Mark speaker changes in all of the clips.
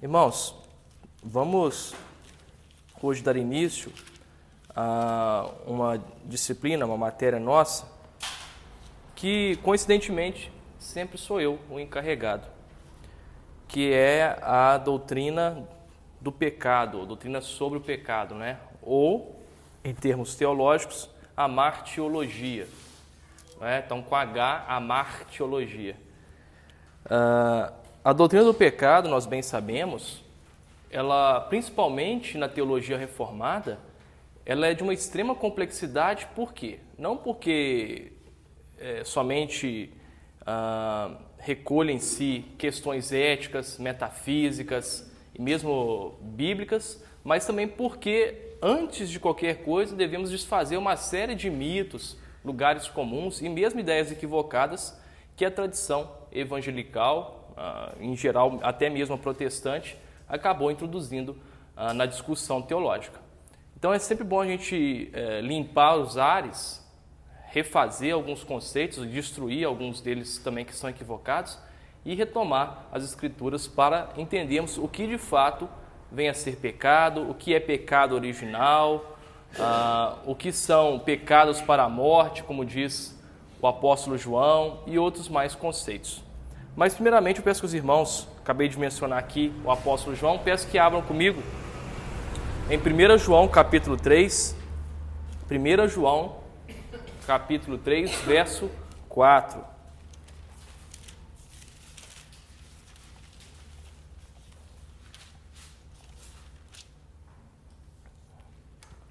Speaker 1: Irmãos, vamos hoje dar início a uma disciplina, uma matéria nossa, que coincidentemente sempre sou eu o encarregado, que é a doutrina do pecado, doutrina sobre o pecado, né? Ou, em termos teológicos, a martiologia. Né? Então, com H, a martiologia. Uh, a doutrina do pecado, nós bem sabemos, ela, principalmente na teologia reformada, ela é de uma extrema complexidade, por quê? Não porque é, somente ah, recolhe em si questões éticas, metafísicas e mesmo bíblicas, mas também porque, antes de qualquer coisa, devemos desfazer uma série de mitos, lugares comuns e mesmo ideias equivocadas que a tradição evangelical em geral, até mesmo a protestante, acabou introduzindo ah, na discussão teológica. Então é sempre bom a gente eh, limpar os ares, refazer alguns conceitos, destruir alguns deles também que são equivocados e retomar as escrituras para entendermos o que de fato vem a ser pecado, o que é pecado original, ah, o que são pecados para a morte, como diz o apóstolo João, e outros mais conceitos. Mas, primeiramente, eu peço que os irmãos, acabei de mencionar aqui o apóstolo João, peço que abram comigo em 1 João, capítulo 3. 1 João, capítulo 3, verso 4.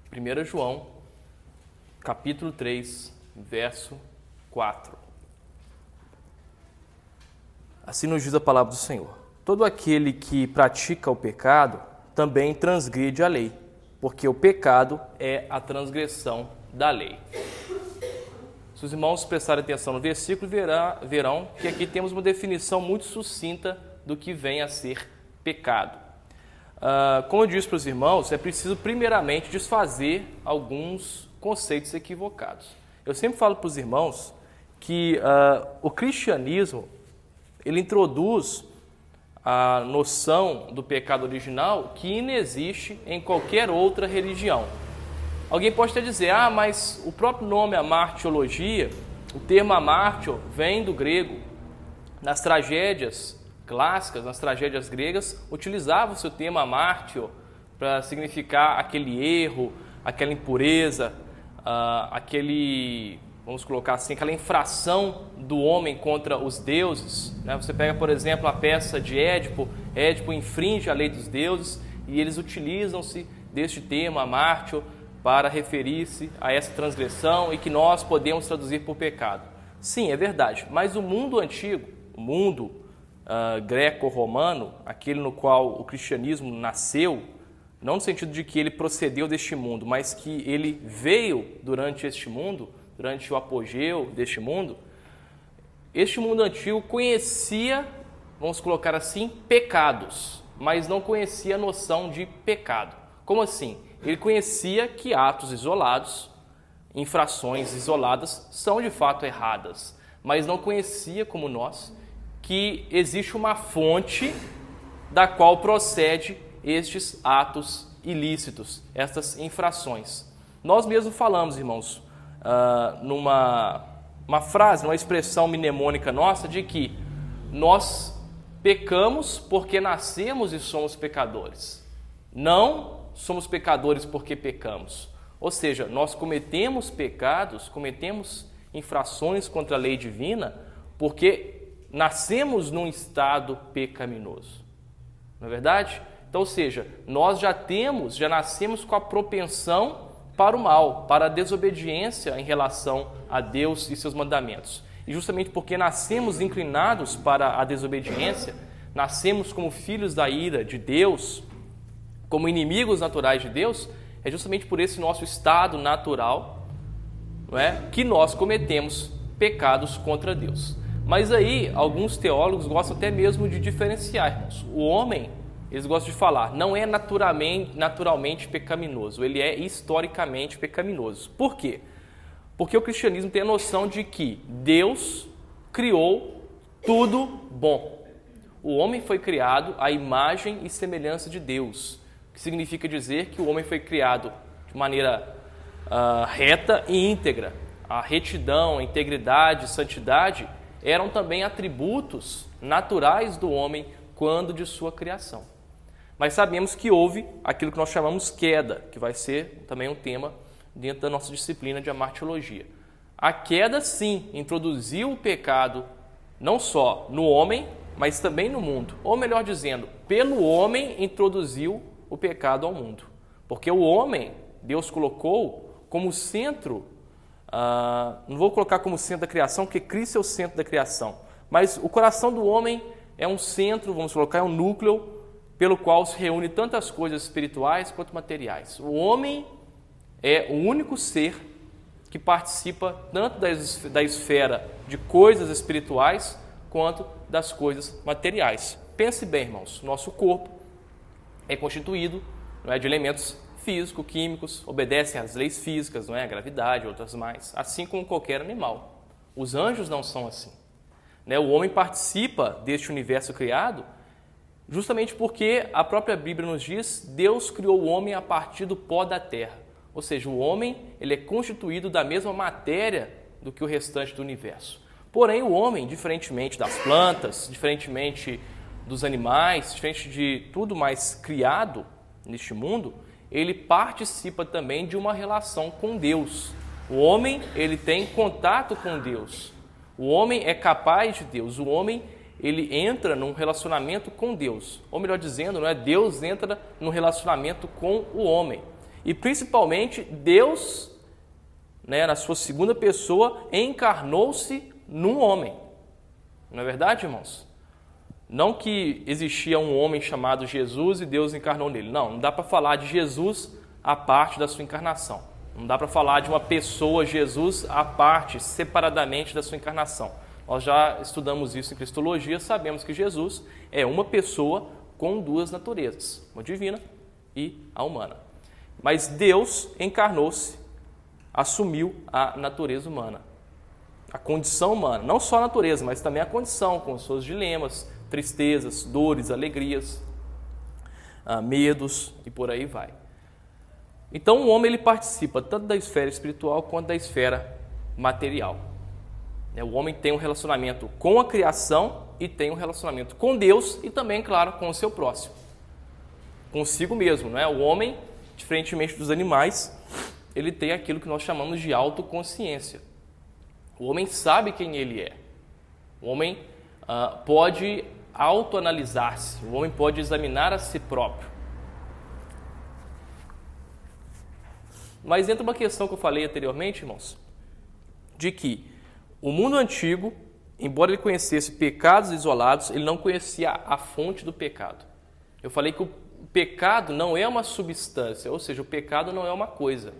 Speaker 1: Primeira João, capítulo 3, verso 4. Assim nos diz a palavra do Senhor. Todo aquele que pratica o pecado também transgride a lei, porque o pecado é a transgressão da lei. Se os irmãos prestarem atenção no versículo, verá, verão que aqui temos uma definição muito sucinta do que vem a ser pecado. Uh, como eu disse para os irmãos, é preciso primeiramente desfazer alguns conceitos equivocados. Eu sempre falo para os irmãos que uh, o cristianismo ele introduz a noção do pecado original que inexiste em qualquer outra religião. Alguém pode até dizer, ah, mas o próprio nome amartiologia, o termo amartio vem do grego. Nas tragédias clássicas, nas tragédias gregas, utilizava-se o termo amartio para significar aquele erro, aquela impureza, uh, aquele vamos colocar assim, aquela infração do homem contra os deuses. Né? Você pega, por exemplo, a peça de Édipo, Édipo infringe a lei dos deuses e eles utilizam-se deste termo, amártio, para referir-se a essa transgressão e que nós podemos traduzir por pecado. Sim, é verdade, mas o mundo antigo, o mundo uh, greco-romano, aquele no qual o cristianismo nasceu, não no sentido de que ele procedeu deste mundo, mas que ele veio durante este mundo, durante o apogeu deste mundo, este mundo antigo conhecia, vamos colocar assim, pecados, mas não conhecia a noção de pecado. Como assim? Ele conhecia que atos isolados, infrações isoladas, são de fato erradas, mas não conhecia, como nós, que existe uma fonte da qual procede estes atos ilícitos, estas infrações. Nós mesmos falamos, irmãos, uh, numa uma frase, uma expressão mnemônica nossa de que nós pecamos porque nascemos e somos pecadores. Não somos pecadores porque pecamos. Ou seja, nós cometemos pecados, cometemos infrações contra a lei divina porque nascemos num estado pecaminoso. Não é verdade? Então, ou seja, nós já temos, já nascemos com a propensão para o mal, para a desobediência em relação a Deus e seus mandamentos. E justamente porque nascemos inclinados para a desobediência, nascemos como filhos da ira de Deus, como inimigos naturais de Deus, é justamente por esse nosso estado natural não é, que nós cometemos pecados contra Deus. Mas aí, alguns teólogos gostam até mesmo de diferenciar, irmãos. O homem eles gostam de falar, não é naturalmente, naturalmente pecaminoso, ele é historicamente pecaminoso. Por quê? Porque o cristianismo tem a noção de que Deus criou tudo bom. o homem foi criado à imagem e semelhança de Deus, que significa dizer que o homem foi criado de maneira uh, reta e íntegra. A retidão, a integridade, a santidade eram também atributos naturais do homem quando de sua criação. Mas sabemos que houve aquilo que nós chamamos queda, que vai ser também um tema dentro da nossa disciplina de amartiologia. A queda, sim, introduziu o pecado não só no homem, mas também no mundo. Ou melhor dizendo, pelo homem introduziu o pecado ao mundo. Porque o homem, Deus colocou como centro, uh, não vou colocar como centro da criação, porque Cristo é o centro da criação, mas o coração do homem é um centro, vamos colocar, é um núcleo pelo qual se reúne tantas coisas espirituais quanto materiais. O homem é o único ser que participa tanto da esfera de coisas espirituais quanto das coisas materiais. Pense bem, irmãos, nosso corpo é constituído não é, de elementos físicos, químicos, obedecem às leis físicas, não é, a gravidade, outras mais, assim como qualquer animal. Os anjos não são assim. Né? O homem participa deste universo criado justamente porque a própria Bíblia nos diz Deus criou o homem a partir do pó da terra. Ou seja, o homem ele é constituído da mesma matéria do que o restante do universo. Porém, o homem, diferentemente das plantas, diferentemente dos animais, diferente de tudo mais criado neste mundo, ele participa também de uma relação com Deus. O homem, ele tem contato com Deus. O homem é capaz de Deus. O homem, ele entra num relacionamento com Deus. Ou melhor dizendo, não é Deus entra num relacionamento com o homem. E principalmente Deus, né, na sua segunda pessoa, encarnou-se num homem. Não é verdade, irmãos? Não que existia um homem chamado Jesus e Deus encarnou nele. Não, não dá para falar de Jesus a parte da sua encarnação. Não dá para falar de uma pessoa, Jesus, a parte, separadamente da sua encarnação. Nós já estudamos isso em Cristologia, sabemos que Jesus é uma pessoa com duas naturezas, uma divina e a humana. Mas Deus encarnou-se, assumiu a natureza humana a condição humana, não só a natureza, mas também a condição, com seus dilemas, tristezas, dores, alegrias, ah, medos e por aí vai. Então o homem ele participa tanto da esfera espiritual quanto da esfera material. É, o homem tem um relacionamento com a criação e tem um relacionamento com Deus e também, claro, com o seu próximo, consigo mesmo. Não é? O homem, diferentemente dos animais, ele tem aquilo que nós chamamos de autoconsciência. O homem sabe quem ele é. O homem uh, pode autoanalisar-se. O homem pode examinar a si próprio. Mas entra uma questão que eu falei anteriormente, irmãos, de que o mundo antigo, embora ele conhecesse pecados isolados, ele não conhecia a fonte do pecado. Eu falei que o pecado não é uma substância, ou seja, o pecado não é uma coisa.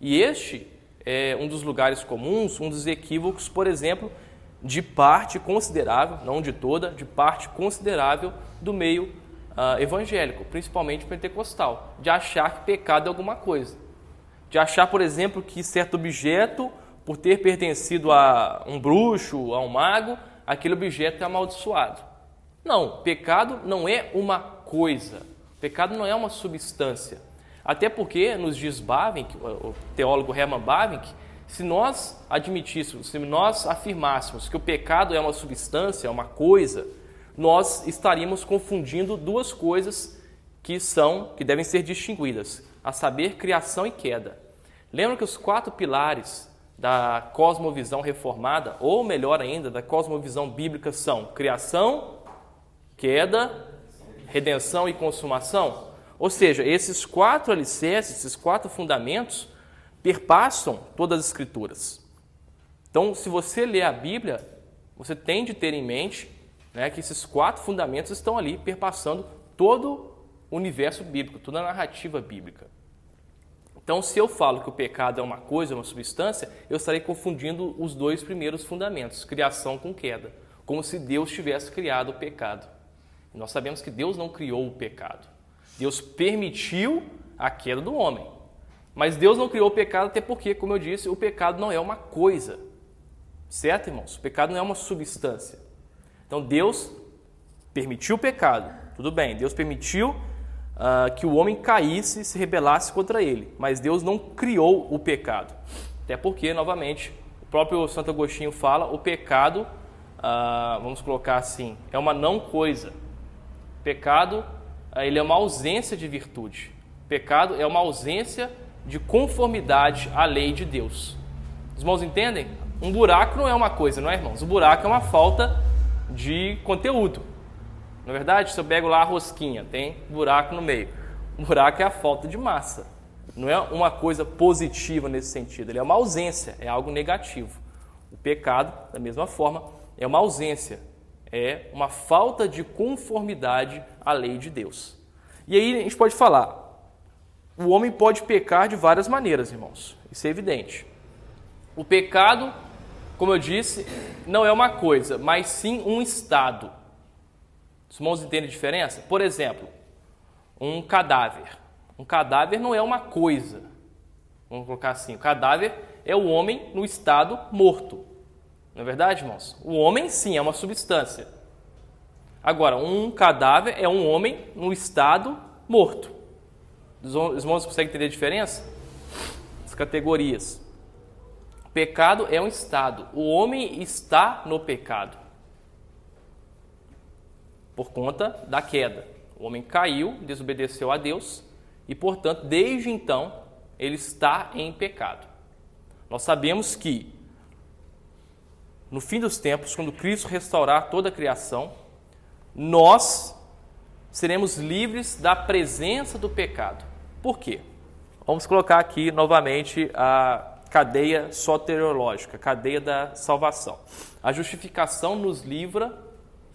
Speaker 1: E este é, um dos lugares comuns, um dos equívocos, por exemplo, de parte considerável, não de toda, de parte considerável do meio uh, evangélico, principalmente pentecostal, de achar que pecado é alguma coisa. De achar, por exemplo, que certo objeto, por ter pertencido a um bruxo, a um mago, aquele objeto é amaldiçoado. Não, pecado não é uma coisa. Pecado não é uma substância. Até porque, nos diz Bavinck, o teólogo Hermann Bavinck, se nós admitíssemos, se nós afirmássemos que o pecado é uma substância, é uma coisa, nós estaríamos confundindo duas coisas que são, que devem ser distinguidas, a saber, criação e queda. Lembra que os quatro pilares da cosmovisão reformada, ou melhor ainda, da cosmovisão bíblica são criação, queda, redenção e consumação? Ou seja, esses quatro alicerces, esses quatro fundamentos, perpassam todas as Escrituras. Então, se você lê a Bíblia, você tem de ter em mente né, que esses quatro fundamentos estão ali perpassando todo o universo bíblico, toda a narrativa bíblica. Então, se eu falo que o pecado é uma coisa, uma substância, eu estarei confundindo os dois primeiros fundamentos, criação com queda, como se Deus tivesse criado o pecado. E nós sabemos que Deus não criou o pecado. Deus permitiu a queda do homem. Mas Deus não criou o pecado, até porque, como eu disse, o pecado não é uma coisa. Certo, irmãos? O pecado não é uma substância. Então Deus permitiu o pecado. Tudo bem, Deus permitiu uh, que o homem caísse e se rebelasse contra ele, mas Deus não criou o pecado. Até porque, novamente, o próprio Santo Agostinho fala, o pecado, uh, vamos colocar assim, é uma não coisa. Pecado, uh, ele é uma ausência de virtude. Pecado é uma ausência de conformidade à lei de Deus. Os irmãos entendem? Um buraco não é uma coisa, não é, irmãos? O buraco é uma falta de conteúdo. Na é verdade, se eu pego lá a rosquinha, tem buraco no meio. O buraco é a falta de massa. Não é uma coisa positiva nesse sentido, ele é uma ausência, é algo negativo. O pecado, da mesma forma, é uma ausência, é uma falta de conformidade à lei de Deus. E aí a gente pode falar, o homem pode pecar de várias maneiras, irmãos, isso é evidente. O pecado, como eu disse, não é uma coisa, mas sim um estado. Os irmãos entendem a diferença? Por exemplo, um cadáver. Um cadáver não é uma coisa. Vamos colocar assim: o cadáver é o homem no estado morto. Não é verdade, irmãos? O homem, sim, é uma substância. Agora, um cadáver é um homem no estado morto. Os irmãos conseguem entender a diferença? As categorias. Pecado é um estado. O homem está no pecado. Por conta da queda. O homem caiu, desobedeceu a Deus e, portanto, desde então, ele está em pecado. Nós sabemos que, no fim dos tempos, quando Cristo restaurar toda a criação, nós seremos livres da presença do pecado. Por quê? Vamos colocar aqui novamente a cadeia soteriológica, cadeia da salvação. A justificação nos livra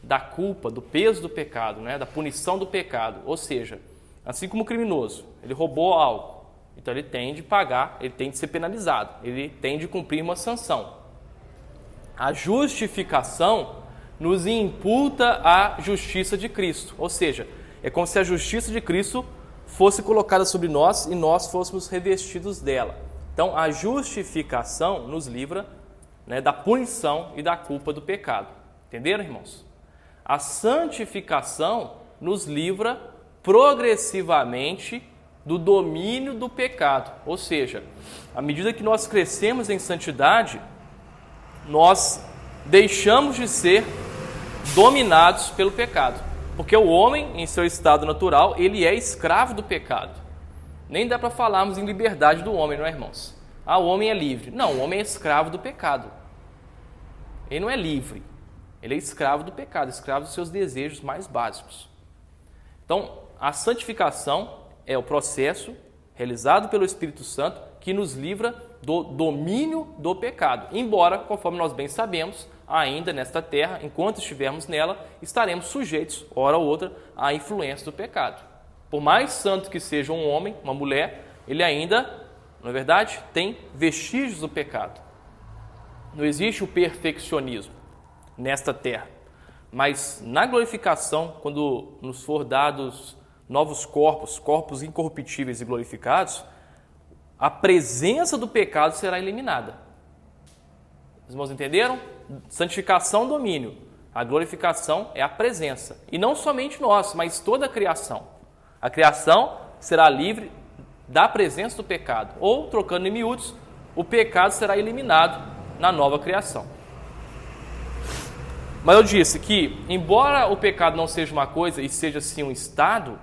Speaker 1: da culpa, do peso do pecado, né? da punição do pecado. Ou seja, Assim como o criminoso, ele roubou algo, então ele tem de pagar, ele tem de ser penalizado, ele tem de cumprir uma sanção. A justificação nos imputa a justiça de Cristo, ou seja, é como se a justiça de Cristo fosse colocada sobre nós e nós fôssemos revestidos dela. Então, a justificação nos livra né, da punição e da culpa do pecado. Entenderam, irmãos? A santificação nos livra progressivamente do domínio do pecado. Ou seja, à medida que nós crescemos em santidade, nós deixamos de ser dominados pelo pecado. Porque o homem, em seu estado natural, ele é escravo do pecado. Nem dá para falarmos em liberdade do homem, não é, irmãos? Ah, o homem é livre. Não, o homem é escravo do pecado. Ele não é livre. Ele é escravo do pecado, escravo dos seus desejos mais básicos. Então, a santificação é o processo realizado pelo Espírito Santo que nos livra do domínio do pecado. Embora, conforme nós bem sabemos, ainda nesta terra, enquanto estivermos nela, estaremos sujeitos, hora ou outra, à influência do pecado. Por mais santo que seja um homem, uma mulher, ele ainda, na é verdade, tem vestígios do pecado. Não existe o perfeccionismo nesta terra. Mas na glorificação, quando nos for dados novos corpos, corpos incorruptíveis e glorificados, a presença do pecado será eliminada. Os irmãos entenderam? Santificação, domínio. A glorificação é a presença. E não somente nós, mas toda a criação. A criação será livre da presença do pecado. Ou, trocando em miúdos, o pecado será eliminado na nova criação. Mas eu disse que, embora o pecado não seja uma coisa e seja sim um estado,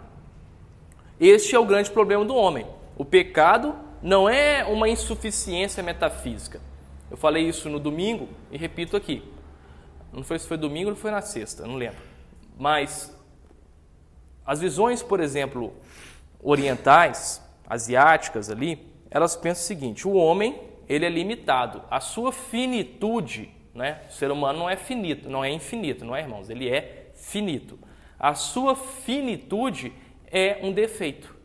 Speaker 1: este é o grande problema do homem. O pecado não é uma insuficiência metafísica. Eu falei isso no domingo e repito aqui. Não foi se foi domingo ou foi na sexta, não lembro. Mas as visões, por exemplo, orientais, asiáticas ali, elas pensam o seguinte: o homem ele é limitado, a sua finitude, né? O ser humano não é finito, não é infinito, não é, irmãos? Ele é finito. A sua finitude é um defeito.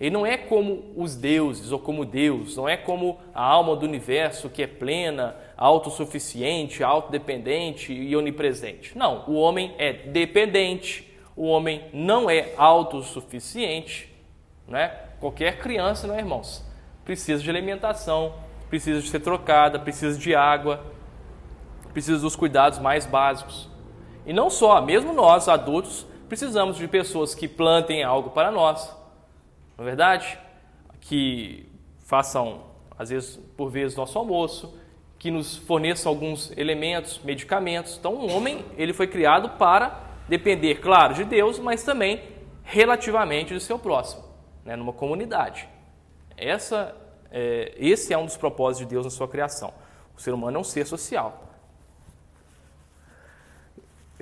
Speaker 1: Ele não é como os deuses ou como Deus, não é como a alma do universo que é plena, autossuficiente, autodependente e onipresente. Não, o homem é dependente, o homem não é autossuficiente. Né? Qualquer criança, não é, irmãos? Precisa de alimentação, precisa de ser trocada, precisa de água, precisa dos cuidados mais básicos. E não só, mesmo nós, adultos, precisamos de pessoas que plantem algo para nós, não é verdade? Que façam, às vezes, por vezes, nosso almoço, que nos forneçam alguns elementos, medicamentos. Então, um homem, ele foi criado para depender, claro, de Deus, mas também relativamente do seu próximo, né, numa comunidade. Essa, é, esse é um dos propósitos de Deus na sua criação. O ser humano é um ser social.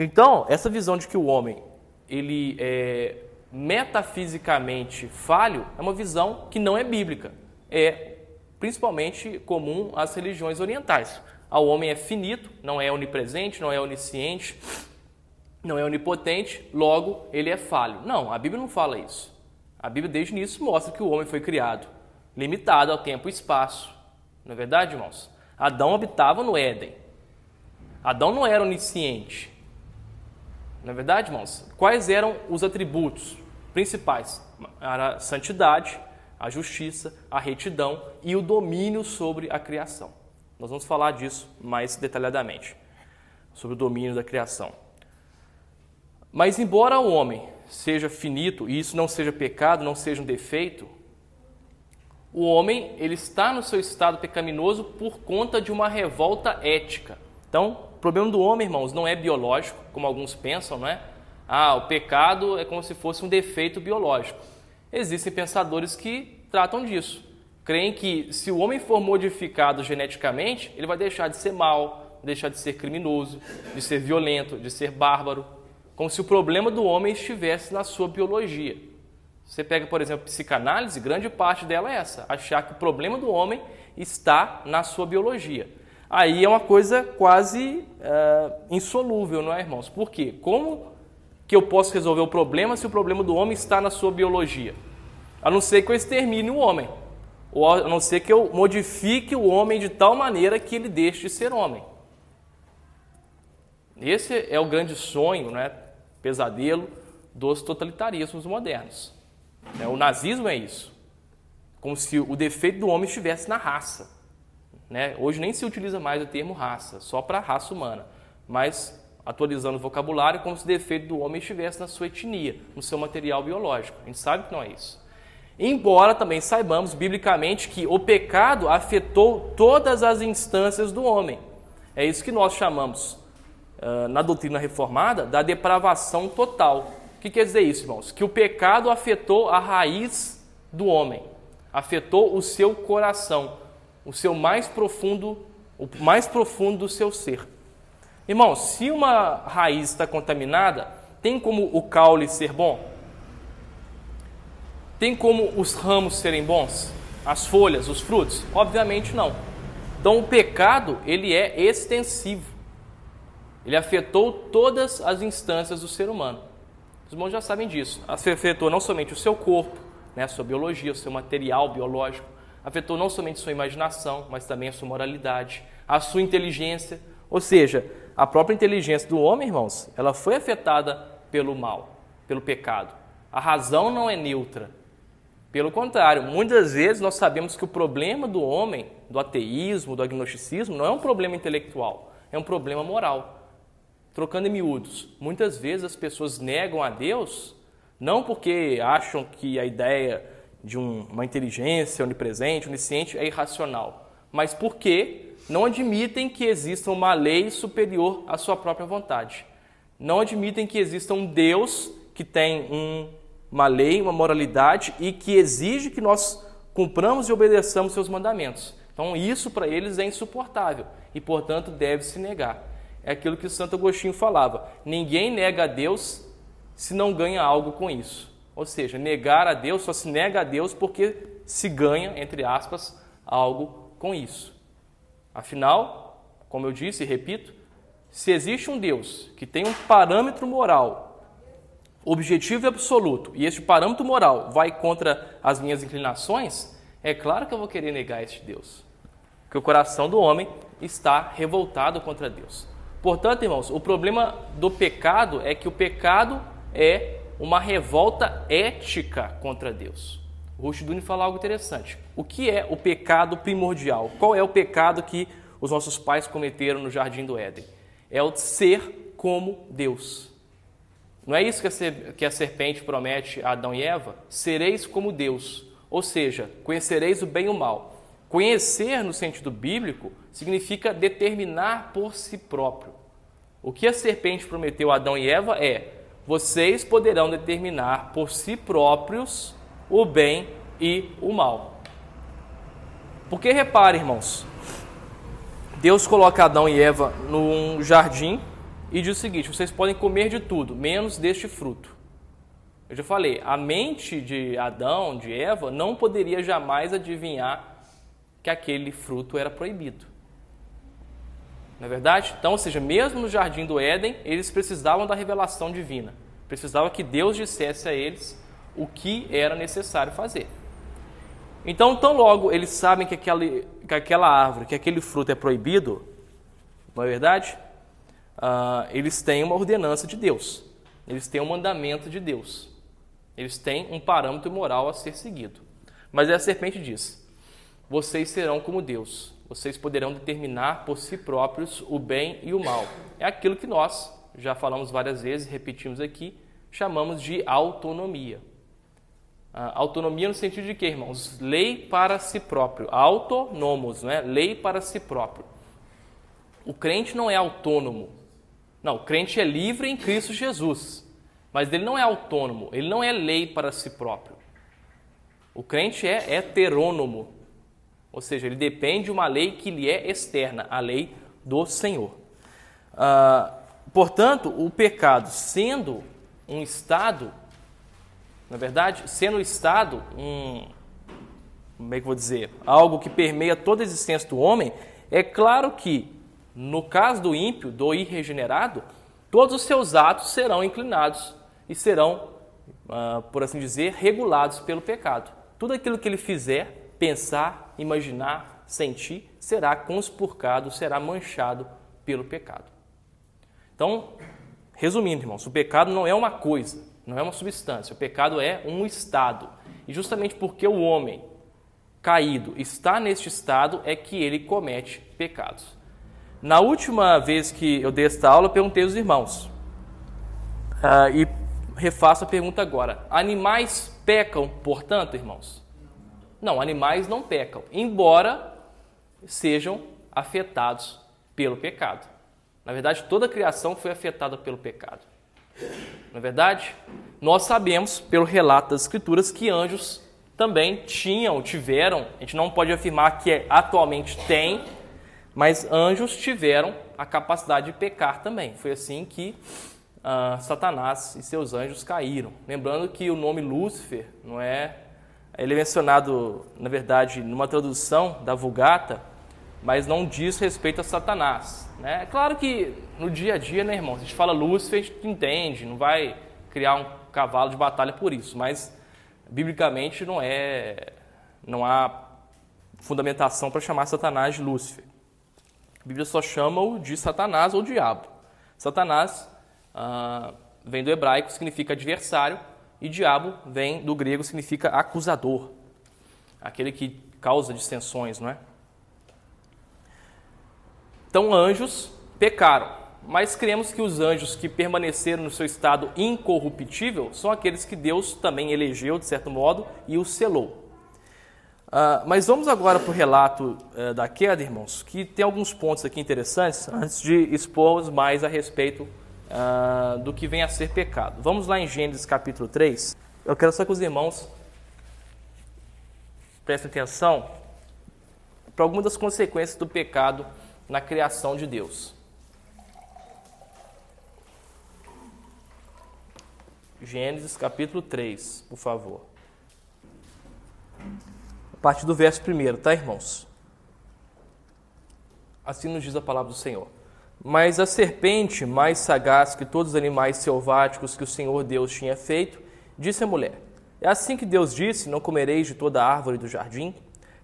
Speaker 1: Então, essa visão de que o homem ele é metafisicamente falho é uma visão que não é bíblica. É principalmente comum às religiões orientais. O homem é finito, não é onipresente, não é onisciente, não é onipotente, logo ele é falho. Não, a Bíblia não fala isso. A Bíblia desde o início mostra que o homem foi criado limitado ao tempo e espaço. Não é verdade, irmãos? Adão habitava no Éden. Adão não era onisciente. Não é verdade, irmãos? Quais eram os atributos principais? Era a santidade, a justiça, a retidão e o domínio sobre a criação. Nós vamos falar disso mais detalhadamente, sobre o domínio da criação. Mas, embora o homem seja finito e isso não seja pecado, não seja um defeito, o homem ele está no seu estado pecaminoso por conta de uma revolta ética. Então, problema do homem, irmãos, não é biológico, como alguns pensam, não é? Ah, o pecado é como se fosse um defeito biológico. Existem pensadores que tratam disso. Creem que se o homem for modificado geneticamente, ele vai deixar de ser mal, deixar de ser criminoso, de ser violento, de ser bárbaro como se o problema do homem estivesse na sua biologia. Você pega, por exemplo, psicanálise, grande parte dela é essa, achar que o problema do homem está na sua biologia. Aí é uma coisa quase uh, insolúvel, não é, irmãos? Por quê? Como que eu posso resolver o problema se o problema do homem está na sua biologia? A não ser que eu extermine o homem, ou a não ser que eu modifique o homem de tal maneira que ele deixe de ser homem. Esse é o grande sonho, né? pesadelo dos totalitarismos modernos. Né? O nazismo é isso. Como se o defeito do homem estivesse na raça. Né? Hoje nem se utiliza mais o termo raça, só para raça humana. Mas, atualizando o vocabulário, como se o defeito do homem estivesse na sua etnia, no seu material biológico. A gente sabe que não é isso. Embora também saibamos, biblicamente, que o pecado afetou todas as instâncias do homem. É isso que nós chamamos ah, na doutrina reformada da depravação total. O que quer dizer isso, irmãos? Que o pecado afetou a raiz do homem, afetou o seu coração, o seu mais profundo, o mais profundo do seu ser. Irmãos, se uma raiz está contaminada, tem como o caule ser bom? Tem como os ramos serem bons? As folhas, os frutos? Obviamente não. Então o pecado, ele é extensivo. Ele afetou todas as instâncias do ser humano. Os irmãos já sabem disso. Afetou não somente o seu corpo, né, a sua biologia, o seu material biológico, afetou não somente sua imaginação, mas também a sua moralidade, a sua inteligência. Ou seja, a própria inteligência do homem, irmãos, ela foi afetada pelo mal, pelo pecado. A razão não é neutra. Pelo contrário, muitas vezes nós sabemos que o problema do homem, do ateísmo, do agnosticismo, não é um problema intelectual, é um problema moral. Trocando em miúdos, muitas vezes as pessoas negam a Deus não porque acham que a ideia de um, uma inteligência onipresente, onisciente é irracional, mas porque não admitem que exista uma lei superior à sua própria vontade. Não admitem que exista um Deus que tem um, uma lei, uma moralidade e que exige que nós cumpramos e obedeçamos seus mandamentos. Então, isso para eles é insuportável e, portanto, deve se negar é aquilo que Santo Agostinho falava: ninguém nega a Deus se não ganha algo com isso. Ou seja, negar a Deus só se nega a Deus porque se ganha, entre aspas, algo com isso. Afinal, como eu disse e repito, se existe um Deus que tem um parâmetro moral objetivo e absoluto, e este parâmetro moral vai contra as minhas inclinações, é claro que eu vou querer negar este Deus. Porque o coração do homem está revoltado contra Deus. Portanto, irmãos, o problema do pecado é que o pecado é uma revolta ética contra Deus. O Rushduni fala algo interessante. O que é o pecado primordial? Qual é o pecado que os nossos pais cometeram no jardim do Éden? É o ser como Deus. Não é isso que a serpente promete a Adão e Eva? Sereis como Deus, ou seja, conhecereis o bem e o mal. Conhecer, no sentido bíblico, significa determinar por si próprio. O que a serpente prometeu a Adão e Eva é: vocês poderão determinar por si próprios o bem e o mal. Porque repare, irmãos, Deus coloca Adão e Eva num jardim e diz o seguinte: vocês podem comer de tudo, menos deste fruto. Eu já falei, a mente de Adão, de Eva, não poderia jamais adivinhar que aquele fruto era proibido. Não é verdade? Então, ou seja, mesmo no jardim do Éden, eles precisavam da revelação divina. Precisava que Deus dissesse a eles o que era necessário fazer. Então, tão logo eles sabem que aquela, que aquela árvore, que aquele fruto é proibido, não é verdade? Uh, eles têm uma ordenança de Deus, eles têm um mandamento de Deus, eles têm um parâmetro moral a ser seguido. Mas a serpente diz: vocês serão como Deus, vocês poderão determinar por si próprios o bem e o mal. É aquilo que nós já falamos várias vezes, repetimos aqui, chamamos de autonomia. Uh, autonomia no sentido de que, irmãos? Lei para si próprio. Autonomos, né? lei para si próprio. O crente não é autônomo. Não, o crente é livre em Cristo Jesus, mas ele não é autônomo, ele não é lei para si próprio. O crente é heterônomo, ou seja, ele depende de uma lei que lhe é externa, a lei do Senhor. Ah, portanto, o pecado, sendo um estado, na verdade, sendo o estado um, como é que vou dizer, algo que permeia toda a existência do homem, é claro que no caso do ímpio, do irregenerado, todos os seus atos serão inclinados e serão, uh, por assim dizer, regulados pelo pecado. Tudo aquilo que ele fizer, pensar, imaginar, sentir, será conspurcado, será manchado pelo pecado. Então, resumindo, irmãos, o pecado não é uma coisa, não é uma substância, o pecado é um estado. E justamente porque o homem caído está neste estado é que ele comete pecados. Na última vez que eu dei esta aula, eu perguntei aos irmãos. Uh, e refaço a pergunta agora. Animais pecam, portanto, irmãos? Não, animais não pecam, embora sejam afetados pelo pecado. Na verdade, toda a criação foi afetada pelo pecado. Na é verdade, nós sabemos, pelo relato das Escrituras, que anjos também tinham, tiveram, a gente não pode afirmar que atualmente tem, mas anjos tiveram a capacidade de pecar também. Foi assim que uh, Satanás e seus anjos caíram. Lembrando que o nome Lúcifer não é. Ele é mencionado, na verdade, numa tradução da Vulgata, mas não diz respeito a Satanás. Né? É claro que no dia a dia, né, irmão? Se a gente fala Lúcifer, a gente entende, não vai criar um cavalo de batalha por isso, mas biblicamente não é. Não há fundamentação para chamar Satanás de Lúcifer. A Bíblia só chama-o de Satanás ou diabo. Satanás ah, vem do hebraico, significa adversário, e diabo vem do grego, significa acusador, aquele que causa dissensões, não é? Então, anjos pecaram, mas cremos que os anjos que permaneceram no seu estado incorruptível são aqueles que Deus também elegeu, de certo modo, e os selou. Uh, mas vamos agora para o relato uh, da queda, irmãos, que tem alguns pontos aqui interessantes antes de expor mais a respeito uh, do que vem a ser pecado. Vamos lá em Gênesis capítulo 3. Eu quero só que os irmãos prestem atenção para algumas das consequências do pecado na criação de Deus. Gênesis capítulo 3, por favor a partir do verso primeiro, tá, irmãos? Assim nos diz a palavra do Senhor. Mas a serpente, mais sagaz que todos os animais selváticos que o Senhor Deus tinha feito, disse à mulher: É assim que Deus disse: Não comereis de toda árvore do jardim?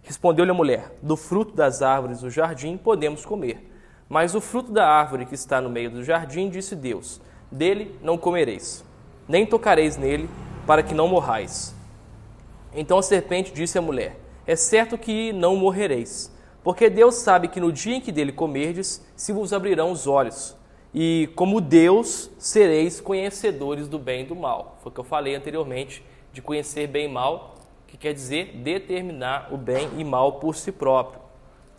Speaker 1: Respondeu-lhe a mulher: Do fruto das árvores do jardim podemos comer. Mas o fruto da árvore que está no meio do jardim, disse Deus: Dele não comereis, nem tocareis nele, para que não morrais. Então a serpente disse à mulher: é certo que não morrereis, porque Deus sabe que no dia em que dele comerdes, se vos abrirão os olhos, e como Deus sereis conhecedores do bem e do mal. Foi o que eu falei anteriormente de conhecer bem e mal, que quer dizer determinar o bem e mal por si próprio.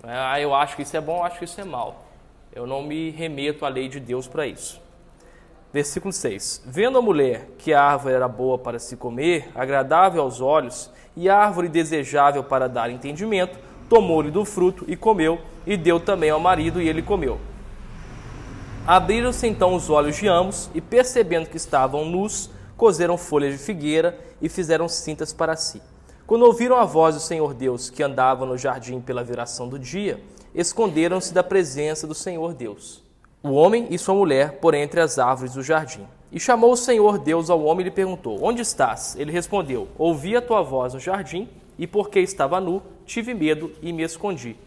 Speaker 1: Ah, eu acho que isso é bom, eu acho que isso é mal. Eu não me remeto à lei de Deus para isso. Versículo 6: Vendo a mulher que a árvore era boa para se comer, agradável aos olhos, e árvore desejável para dar entendimento, tomou-lhe do fruto e comeu, e deu também ao marido, e ele comeu. Abriram-se então os olhos de ambos, e percebendo que estavam nus, cozeram folhas de figueira e fizeram cintas para si. Quando ouviram a voz do Senhor Deus que andava no jardim pela viração do dia, esconderam-se da presença do Senhor Deus. O homem e sua mulher por entre as árvores do jardim. E chamou o Senhor Deus ao homem e lhe perguntou: Onde estás? Ele respondeu: Ouvi a tua voz no jardim, e porque estava nu, tive medo e me escondi.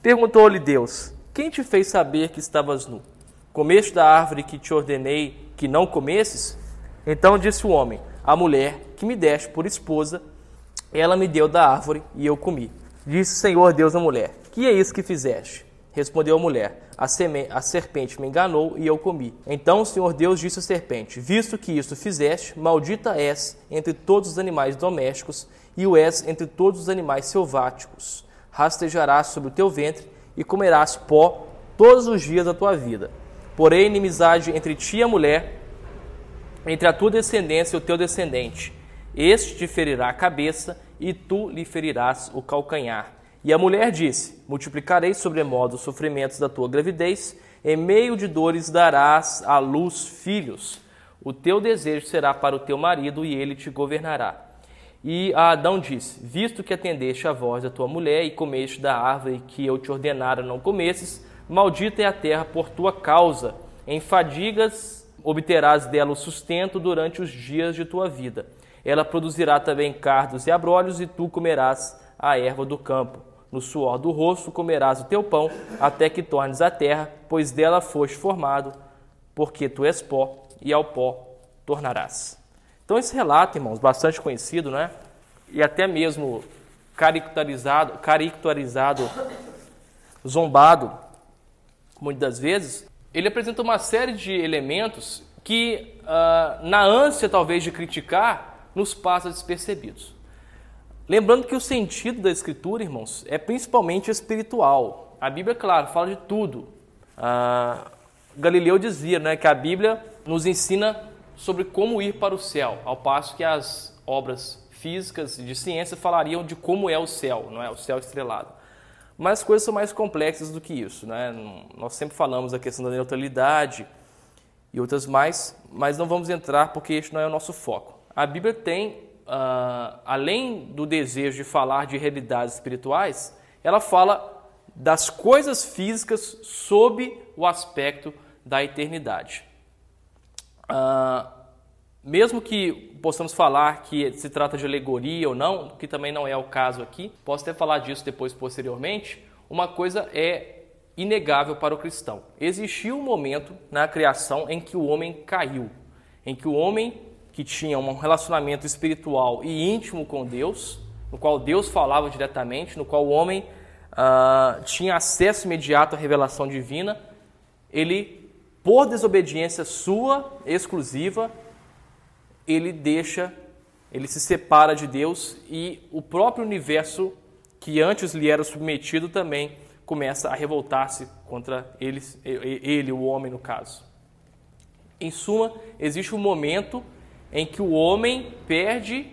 Speaker 1: Perguntou-lhe Deus: Quem te fez saber que estavas nu? Comeste da árvore que te ordenei que não comesses? Então disse o homem: A mulher que me deste por esposa, ela me deu da árvore e eu comi. Disse o Senhor Deus à mulher: Que é isso que fizeste? Respondeu a mulher: a, a, serpente me enganou e eu comi. Então o Senhor Deus disse à serpente: Visto que isto fizeste, maldita és entre todos os animais domésticos e o és entre todos os animais selváticos. Rastejarás sobre o teu ventre e comerás pó todos os dias da tua vida. Porém, inimizade entre ti e a mulher, entre a tua descendência e o teu descendente. Este te ferirá a cabeça e tu lhe ferirás o calcanhar. E a mulher disse: Multiplicarei sobremodo os sofrimentos da tua gravidez, em meio de dores darás à luz filhos. O teu desejo será para o teu marido e ele te governará. E Adão disse: Visto que atendeste a voz da tua mulher e comeste da árvore que eu te ordenara não comesses, Maldita é a terra por tua causa. Em fadigas obterás dela o sustento durante os dias de tua vida. Ela produzirá também cardos e abrolhos, e tu comerás a erva do campo. No suor do rosto comerás o teu pão, até que tornes a terra, pois dela foste formado, porque tu és pó, e ao pó tornarás. Então, esse relato, irmãos, bastante conhecido, né? E até mesmo caricaturizado, caricaturizado zombado muitas vezes, ele apresenta uma série de elementos que, uh, na ânsia talvez de criticar, nos passa despercebidos. Lembrando que o sentido da Escritura, irmãos, é principalmente espiritual. A Bíblia, claro, fala de tudo. Uh, Galileu dizia né, que a Bíblia nos ensina sobre como ir para o céu, ao passo que as obras físicas de ciência falariam de como é o céu, não é? O céu estrelado. Mas as coisas são mais complexas do que isso. Né? Nós sempre falamos da questão da neutralidade e outras mais, mas não vamos entrar porque este não é o nosso foco. A Bíblia tem, uh, além do desejo de falar de realidades espirituais, ela fala das coisas físicas sob o aspecto da eternidade. Uh, mesmo que possamos falar que se trata de alegoria ou não, que também não é o caso aqui, posso até falar disso depois posteriormente, uma coisa é inegável para o cristão. Existiu um momento na criação em que o homem caiu, em que o homem que tinha um relacionamento espiritual e íntimo com Deus, no qual Deus falava diretamente, no qual o homem uh, tinha acesso imediato à revelação divina, ele, por desobediência sua exclusiva, ele deixa, ele se separa de Deus e o próprio universo que antes lhe era submetido também começa a revoltar-se contra ele, ele, o homem no caso. Em suma, existe um momento em que o homem perde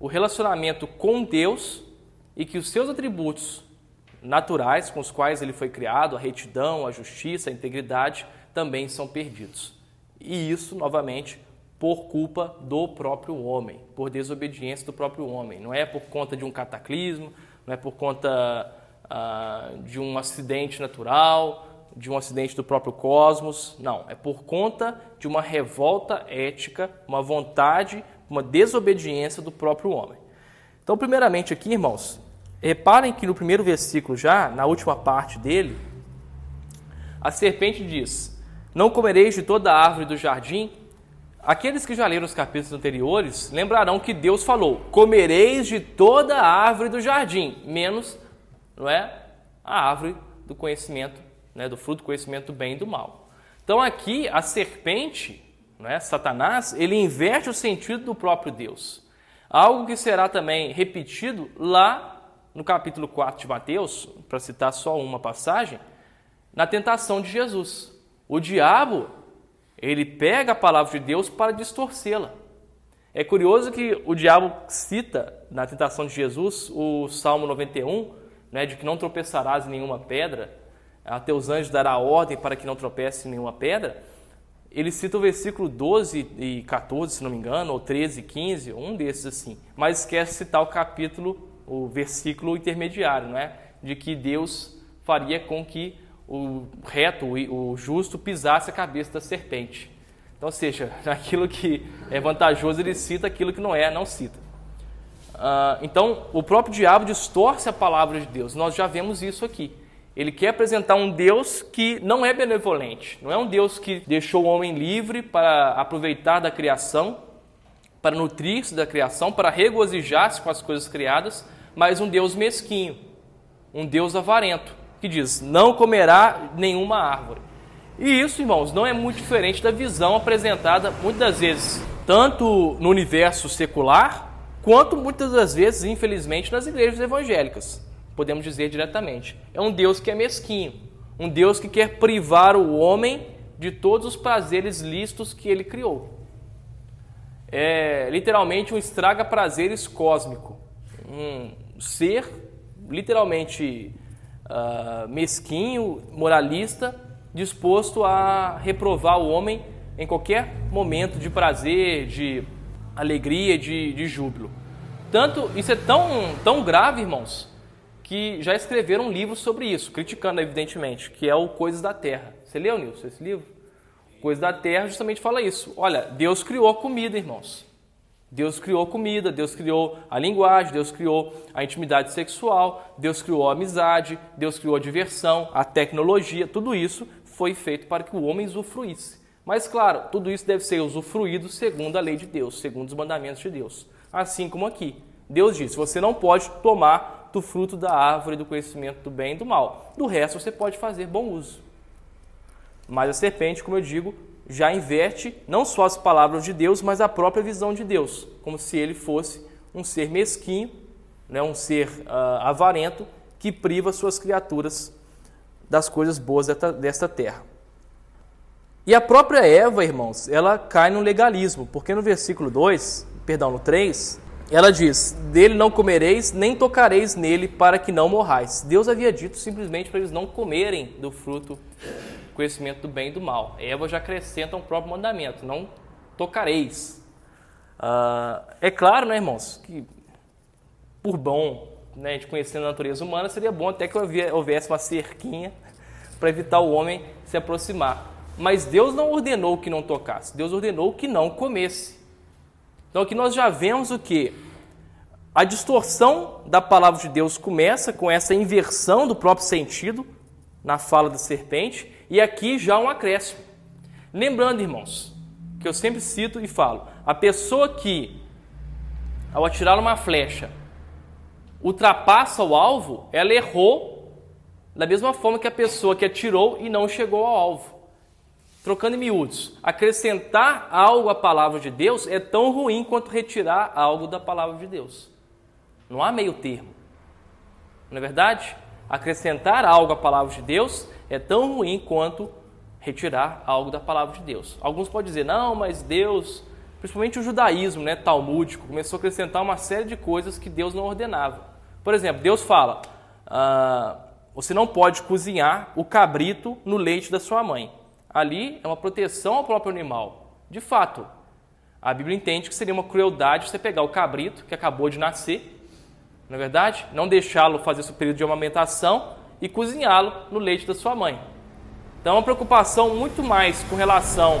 Speaker 1: o relacionamento com Deus e que os seus atributos naturais com os quais ele foi criado, a retidão, a justiça, a integridade, também são perdidos. E isso, novamente, por culpa do próprio homem, por desobediência do próprio homem. Não é por conta de um cataclismo, não é por conta ah, de um acidente natural, de um acidente do próprio cosmos. Não, é por conta de uma revolta ética, uma vontade, uma desobediência do próprio homem. Então, primeiramente aqui, irmãos, reparem que no primeiro versículo já, na última parte dele, a serpente diz: Não comereis de toda a árvore do jardim, Aqueles que já leram os capítulos anteriores lembrarão que Deus falou: comereis de toda a árvore do jardim, menos, não é, a árvore do conhecimento, né, do fruto do conhecimento do bem e do mal. Então aqui a serpente, né, Satanás, ele inverte o sentido do próprio Deus. Algo que será também repetido lá no capítulo 4 de Mateus, para citar só uma passagem, na tentação de Jesus. O diabo, ele pega a palavra de Deus para distorcê-la. É curioso que o diabo cita na tentação de Jesus o Salmo 91, né, de que não tropeçarás em nenhuma pedra, a teus anjos dará ordem para que não tropece nenhuma pedra, ele cita o versículo 12 e 14, se não me engano, ou 13 e 15, um desses assim, mas esquece de citar o capítulo, o versículo intermediário, não é? De que Deus faria com que o reto, o justo, pisasse a cabeça da serpente. Então, ou seja, aquilo que é vantajoso, ele cita, aquilo que não é, não cita. Uh, então, o próprio diabo distorce a palavra de Deus. Nós já vemos isso aqui. Ele quer apresentar um Deus que não é benevolente, não é um Deus que deixou o homem livre para aproveitar da criação, para nutrir-se da criação, para regozijar-se com as coisas criadas, mas um Deus mesquinho, um Deus avarento, que diz: não comerá nenhuma árvore. E isso, irmãos, não é muito diferente da visão apresentada muitas vezes, tanto no universo secular, quanto muitas das vezes, infelizmente, nas igrejas evangélicas podemos dizer diretamente. É um Deus que é mesquinho, um Deus que quer privar o homem de todos os prazeres lícitos que ele criou. É literalmente um estraga-prazeres cósmico, um ser literalmente uh, mesquinho, moralista, disposto a reprovar o homem em qualquer momento de prazer, de alegria, de, de júbilo. Tanto isso é tão, tão grave, irmãos, que já escreveram um livro sobre isso, criticando, evidentemente, que é o Coisas da Terra. Você leu, Nilson, esse livro? Coisas da Terra justamente fala isso. Olha, Deus criou a comida, irmãos. Deus criou a comida, Deus criou a linguagem, Deus criou a intimidade sexual, Deus criou a amizade, Deus criou a diversão, a tecnologia, tudo isso foi feito para que o homem usufruísse. Mas, claro, tudo isso deve ser usufruído segundo a lei de Deus, segundo os mandamentos de Deus. Assim como aqui. Deus disse: você não pode tomar do fruto da árvore do conhecimento do bem e do mal. Do resto você pode fazer bom uso. Mas a serpente, como eu digo, já inverte não só as palavras de Deus, mas a própria visão de Deus, como se ele fosse um ser mesquinho, né, um ser uh, avarento que priva suas criaturas das coisas boas desta, terra. E a própria Eva, irmãos, ela cai no legalismo, porque no versículo 2, perdão, no 3, ela diz: Dele não comereis, nem tocareis nele, para que não morrais. Deus havia dito simplesmente para eles não comerem do fruto conhecimento do bem e do mal. Eva já acrescenta um próprio mandamento: não tocareis. Ah, é claro, né, irmãos, que por bom, né, de conhecer a natureza humana, seria bom até que houvesse uma cerquinha para evitar o homem se aproximar. Mas Deus não ordenou que não tocasse, Deus ordenou que não comesse. Então aqui nós já vemos o que? A distorção da palavra de Deus começa com essa inversão do próprio sentido na fala da serpente, e aqui já um acréscimo. Lembrando, irmãos, que eu sempre cito e falo: a pessoa que, ao atirar uma flecha, ultrapassa o alvo, ela errou da mesma forma que a pessoa que atirou e não chegou ao alvo. Trocando em miúdos, acrescentar algo à palavra de Deus é tão ruim quanto retirar algo da palavra de Deus. Não há meio termo. Não é verdade? Acrescentar algo à palavra de Deus é tão ruim quanto retirar algo da palavra de Deus. Alguns podem dizer, não, mas Deus, principalmente o judaísmo né, talmúdico, começou a acrescentar uma série de coisas que Deus não ordenava. Por exemplo, Deus fala, ah, você não pode cozinhar o cabrito no leite da sua mãe ali é uma proteção ao próprio animal. De fato, a Bíblia entende que seria uma crueldade você pegar o cabrito que acabou de nascer, não é verdade? Não deixá-lo fazer seu período de amamentação e cozinhá-lo no leite da sua mãe. Então, é uma preocupação muito mais com relação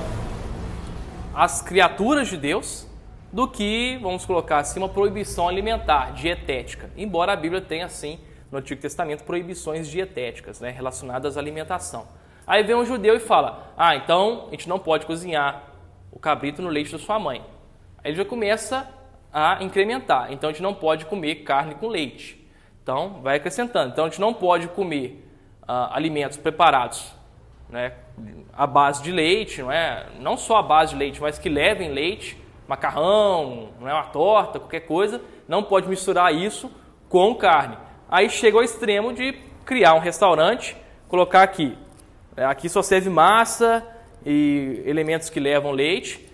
Speaker 1: às criaturas de Deus do que, vamos colocar assim, uma proibição alimentar, dietética. Embora a Bíblia tenha, assim, no Antigo Testamento, proibições dietéticas né, relacionadas à alimentação. Aí vem um judeu e fala: Ah, então a gente não pode cozinhar o cabrito no leite da sua mãe. Aí ele já começa a incrementar. Então a gente não pode comer carne com leite. Então vai acrescentando. Então a gente não pode comer ah, alimentos preparados né, a base de leite, não é? Não só a base de leite, mas que levem leite, macarrão, não é uma torta, qualquer coisa, não pode misturar isso com carne. Aí chega ao extremo de criar um restaurante, colocar aqui, aqui só serve massa e elementos que levam leite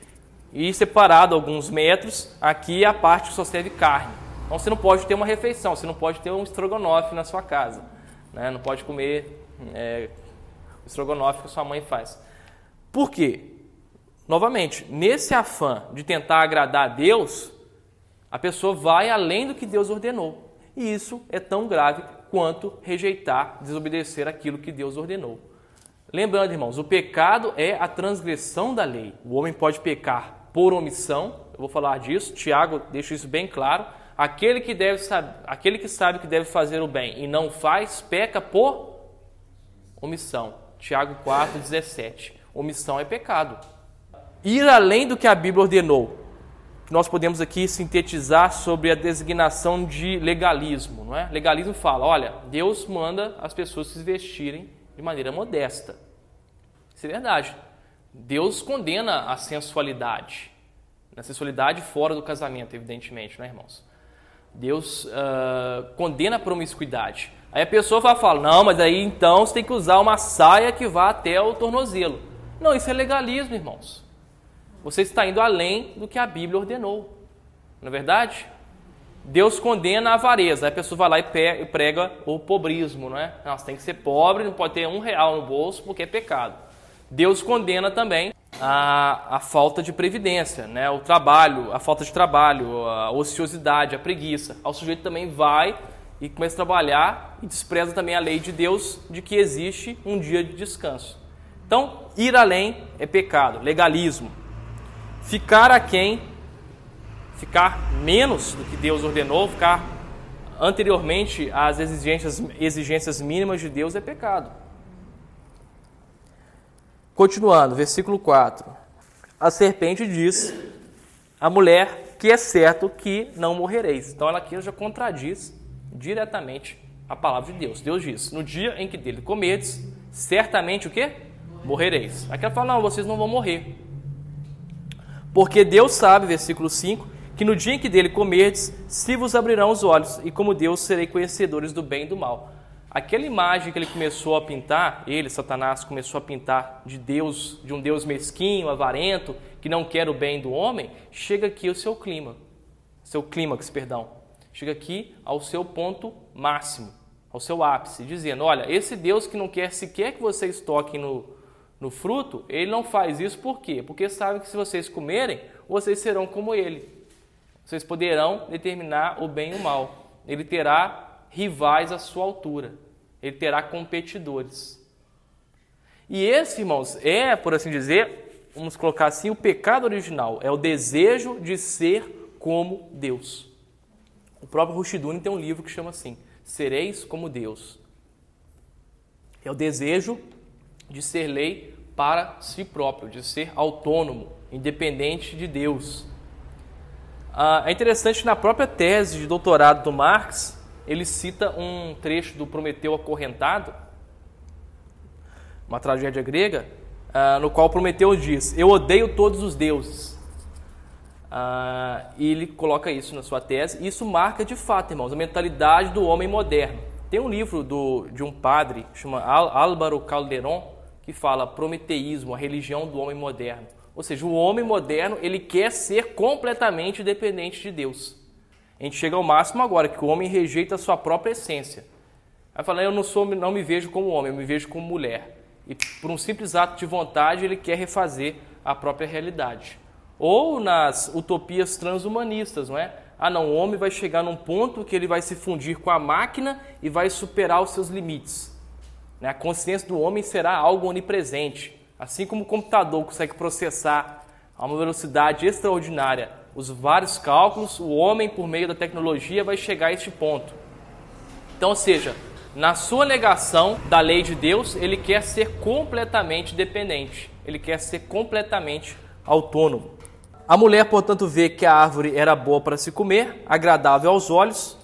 Speaker 1: e separado alguns metros, aqui é a parte que só serve carne. Então você não pode ter uma refeição, você não pode ter um estrogonofe na sua casa, né? não pode comer é, o estrogonofe que sua mãe faz. Por quê? Novamente, nesse afã de tentar agradar a Deus, a pessoa vai além do que Deus ordenou. E isso é tão grave quanto rejeitar, desobedecer aquilo que Deus ordenou. Lembrando, irmãos, o pecado é a transgressão da lei. O homem pode pecar por omissão, eu vou falar disso, Tiago deixa isso bem claro. Aquele que, deve, aquele que sabe que deve fazer o bem e não faz, peca por omissão. Tiago 4,17. Omissão é pecado ir além do que a Bíblia ordenou. Nós podemos aqui sintetizar sobre a designação de legalismo, não é? Legalismo fala, olha, Deus manda as pessoas se vestirem de maneira modesta. Isso é verdade. Deus condena a sensualidade. A sensualidade fora do casamento, evidentemente, não é, irmãos? Deus uh, condena a promiscuidade. Aí a pessoa vai falar, não, mas aí então você tem que usar uma saia que vá até o tornozelo. Não, isso é legalismo, irmãos. Você está indo além do que a Bíblia ordenou. Não é verdade? Deus condena a avareza. A pessoa vai lá e prega o pobrismo, não é? Nossa, tem que ser pobre, não pode ter um real no bolso porque é pecado. Deus condena também a, a falta de previdência, né? o trabalho, a falta de trabalho, a ociosidade, a preguiça. O sujeito também vai e começa a trabalhar e despreza também a lei de Deus de que existe um dia de descanso. Então, ir além é pecado, legalismo ficar aquém, ficar menos do que Deus ordenou, ficar anteriormente às exigências, exigências mínimas de Deus é pecado. Continuando, versículo 4. A serpente diz à mulher que é certo que não morrereis. Então ela aqui já contradiz diretamente a palavra de Deus. Deus diz: No dia em que dele comedes, certamente o que? Morrereis. Aqui ela fala: Não, vocês não vão morrer. Porque Deus sabe, versículo 5, que no dia em que dele comerdes, se vos abrirão os olhos, e como Deus serei conhecedores do bem e do mal. Aquela imagem que ele começou a pintar, ele, Satanás, começou a pintar de Deus, de um Deus mesquinho, avarento, que não quer o bem do homem, chega aqui ao seu clima, seu clímax, perdão. Chega aqui ao seu ponto máximo, ao seu ápice, dizendo: olha, esse Deus que não quer sequer que vocês toquem no, no fruto, ele não faz isso por quê? Porque sabe que se vocês comerem, vocês serão como ele. Vocês poderão determinar o bem e o mal. Ele terá rivais à sua altura. Ele terá competidores. E esse, irmãos, é, por assim dizer, vamos colocar assim, o pecado original. É o desejo de ser como Deus. O próprio Rushduni tem um livro que chama assim: Sereis como Deus. É o desejo de ser lei para si próprio, de ser autônomo, independente de Deus. Ah, é interessante que na própria tese de doutorado do Marx, ele cita um trecho do Prometeu acorrentado, uma tragédia grega, ah, no qual Prometeu diz: Eu odeio todos os deuses. Ah, e ele coloca isso na sua tese. Isso marca de fato, irmãos, a mentalidade do homem moderno. Tem um livro do, de um padre, chama Álvaro Calderon, que fala prometeísmo, a religião do homem moderno. Ou seja, o homem moderno ele quer ser completamente dependente de Deus. A gente chega ao máximo agora que o homem rejeita a sua própria essência. Vai falar, eu não sou, não me vejo como homem, eu me vejo como mulher. E por um simples ato de vontade ele quer refazer a própria realidade. Ou nas utopias transhumanistas, não é? Ah, não, o homem vai chegar num ponto que ele vai se fundir com a máquina e vai superar os seus limites. Né? A consciência do homem será algo onipresente. Assim como o computador consegue processar a uma velocidade extraordinária os vários cálculos, o homem, por meio da tecnologia, vai chegar a este ponto. Então, ou seja, na sua negação da lei de Deus, ele quer ser completamente dependente, ele quer ser completamente autônomo. A mulher, portanto, vê que a árvore era boa para se comer, agradável aos olhos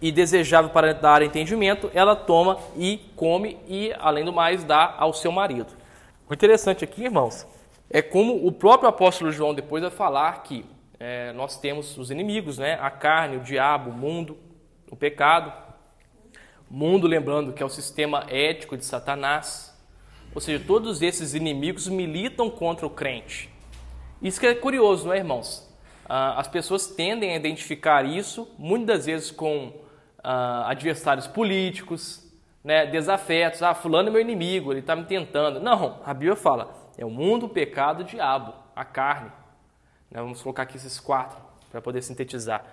Speaker 1: e desejável para dar entendimento, ela toma e come e, além do mais, dá ao seu marido. O interessante aqui, irmãos, é como o próprio apóstolo João depois vai falar que é, nós temos os inimigos, né? A carne, o diabo, o mundo, o pecado. Mundo, lembrando que é o sistema ético de Satanás. Ou seja, todos esses inimigos militam contra o crente. Isso que é curioso, não é, irmãos? Ah, as pessoas tendem a identificar isso, muitas vezes com ah, adversários políticos, né, desafetos. Ah, fulano é meu inimigo, ele está me tentando. Não, a Bíblia fala, é o mundo, o pecado, o diabo, a carne. Né, vamos colocar aqui esses quatro para poder sintetizar.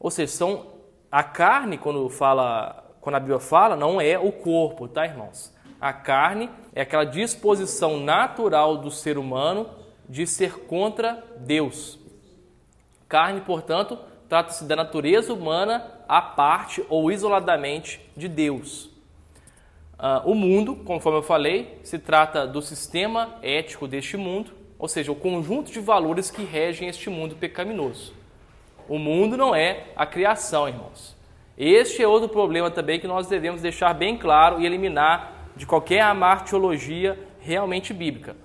Speaker 1: Ou seja, são a carne, quando fala, quando a Bíblia fala, não é o corpo, tá, irmãos? A carne é aquela disposição natural do ser humano de ser contra Deus. Carne, portanto, trata-se da natureza humana à parte ou isoladamente de Deus. Uh, o mundo, conforme eu falei, se trata do sistema ético deste mundo, ou seja, o conjunto de valores que regem este mundo pecaminoso. O mundo não é a criação, irmãos. Este é outro problema também que nós devemos deixar bem claro e eliminar de qualquer amartiologia realmente bíblica.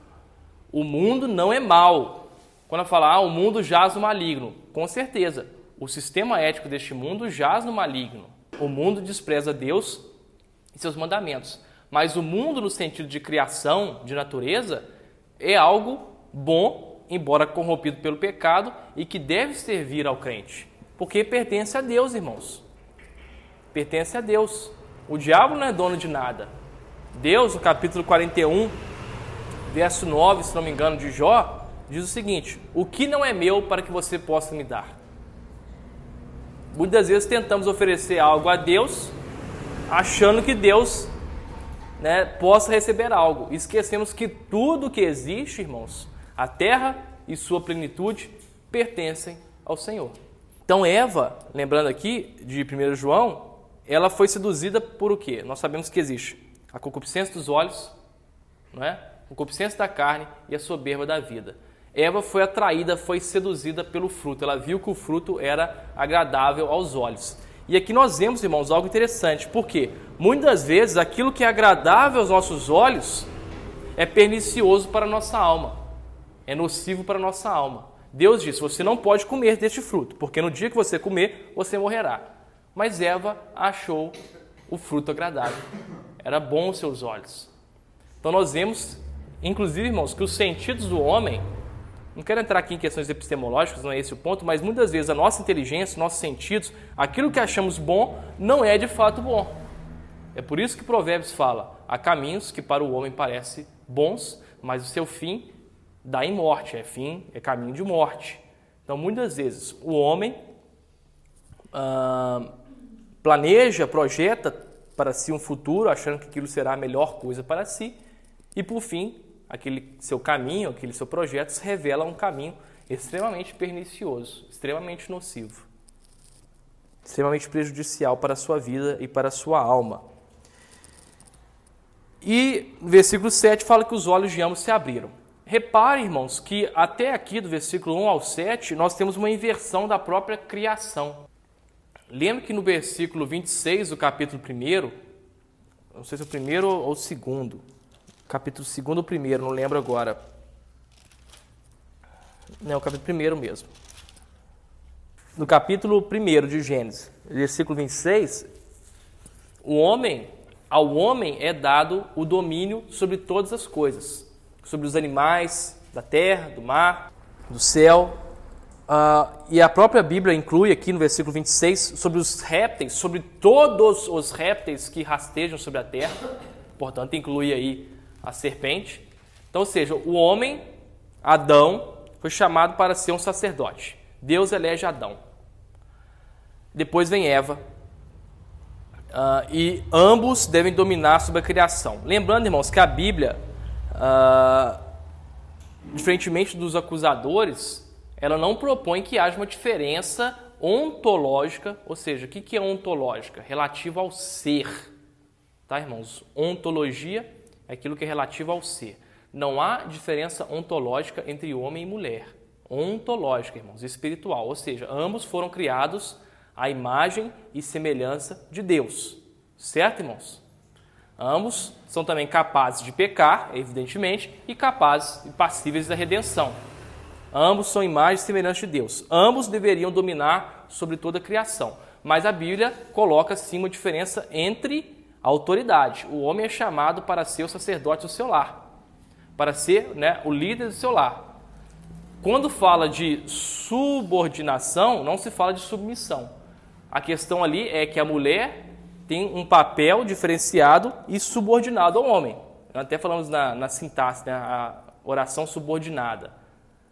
Speaker 1: O mundo não é mal. Quando eu falar, ah, o mundo jaz no maligno, com certeza, o sistema ético deste mundo jaz no maligno. O mundo despreza Deus e seus mandamentos. Mas o mundo, no sentido de criação, de natureza, é algo bom, embora corrompido pelo pecado, e que deve servir ao crente. Porque pertence a Deus, irmãos. Pertence a Deus. O diabo não é dono de nada. Deus, no capítulo 41, verso 9, se não me engano, de Jó, diz o seguinte: O que não é meu para que você possa me dar? Muitas vezes tentamos oferecer algo a Deus, achando que Deus né, possa receber algo. Esquecemos que tudo que existe, irmãos, a terra e sua plenitude, pertencem ao Senhor. Então, Eva, lembrando aqui de 1 João, ela foi seduzida por o quê? Nós sabemos que existe a concupiscência dos olhos, não é? concupiscência da carne e a soberba da vida. Eva foi atraída, foi seduzida pelo fruto. Ela viu que o fruto era agradável aos olhos. E aqui nós vemos, irmãos, algo interessante, porque muitas vezes aquilo que é agradável aos nossos olhos é pernicioso para a nossa alma, é nocivo para a nossa alma. Deus disse: você não pode comer deste fruto, porque no dia que você comer, você morrerá. Mas Eva achou o fruto agradável, era bom aos seus olhos. Então nós vemos Inclusive, irmãos, que os sentidos do homem, não quero entrar aqui em questões epistemológicas, não é esse o ponto, mas muitas vezes a nossa inteligência, nossos sentidos, aquilo que achamos bom, não é de fato bom. É por isso que Provérbios fala: há caminhos que para o homem parecem bons, mas o seu fim dá em morte, é fim, é caminho de morte. Então, muitas vezes, o homem ah, planeja, projeta para si um futuro, achando que aquilo será a melhor coisa para si, e por fim aquele seu caminho, aquele seu projeto se revela um caminho extremamente pernicioso, extremamente nocivo, extremamente prejudicial para a sua vida e para a sua alma. E versículo 7 fala que os olhos de ambos se abriram. Repare, irmãos, que até aqui do versículo 1 ao 7 nós temos uma inversão da própria criação. Lembra que no versículo 26 do capítulo 1, não sei se é o primeiro ou o segundo, capítulo 2 ou 1, não lembro agora. Não, o capítulo 1 mesmo. No capítulo 1 de Gênesis, versículo 26, o homem, ao homem é dado o domínio sobre todas as coisas, sobre os animais da terra, do mar, do céu. Uh, e a própria Bíblia inclui aqui no versículo 26 sobre os répteis, sobre todos os répteis que rastejam sobre a terra. Portanto, inclui aí a serpente. Então, ou seja, o homem, Adão, foi chamado para ser um sacerdote. Deus elege Adão. Depois vem Eva. Uh, e ambos devem dominar sobre a criação. Lembrando, irmãos, que a Bíblia, uh, diferentemente dos acusadores, ela não propõe que haja uma diferença ontológica, ou seja, o que é ontológica? Relativa ao ser. Tá, irmãos? Ontologia é aquilo que é relativo ao ser. Não há diferença ontológica entre homem e mulher. Ontológica, irmãos, espiritual. Ou seja, ambos foram criados à imagem e semelhança de Deus. Certo, irmãos? Ambos são também capazes de pecar, evidentemente, e capazes e passíveis da redenção. Ambos são imagens semelhantes de Deus. Ambos deveriam dominar sobre toda a criação. Mas a Bíblia coloca sim uma diferença entre autoridade. O homem é chamado para ser o sacerdote do seu lar, para ser né, o líder do seu lar. Quando fala de subordinação, não se fala de submissão. A questão ali é que a mulher tem um papel diferenciado e subordinado ao homem. Até falamos na, na sintaxe, né, a oração subordinada.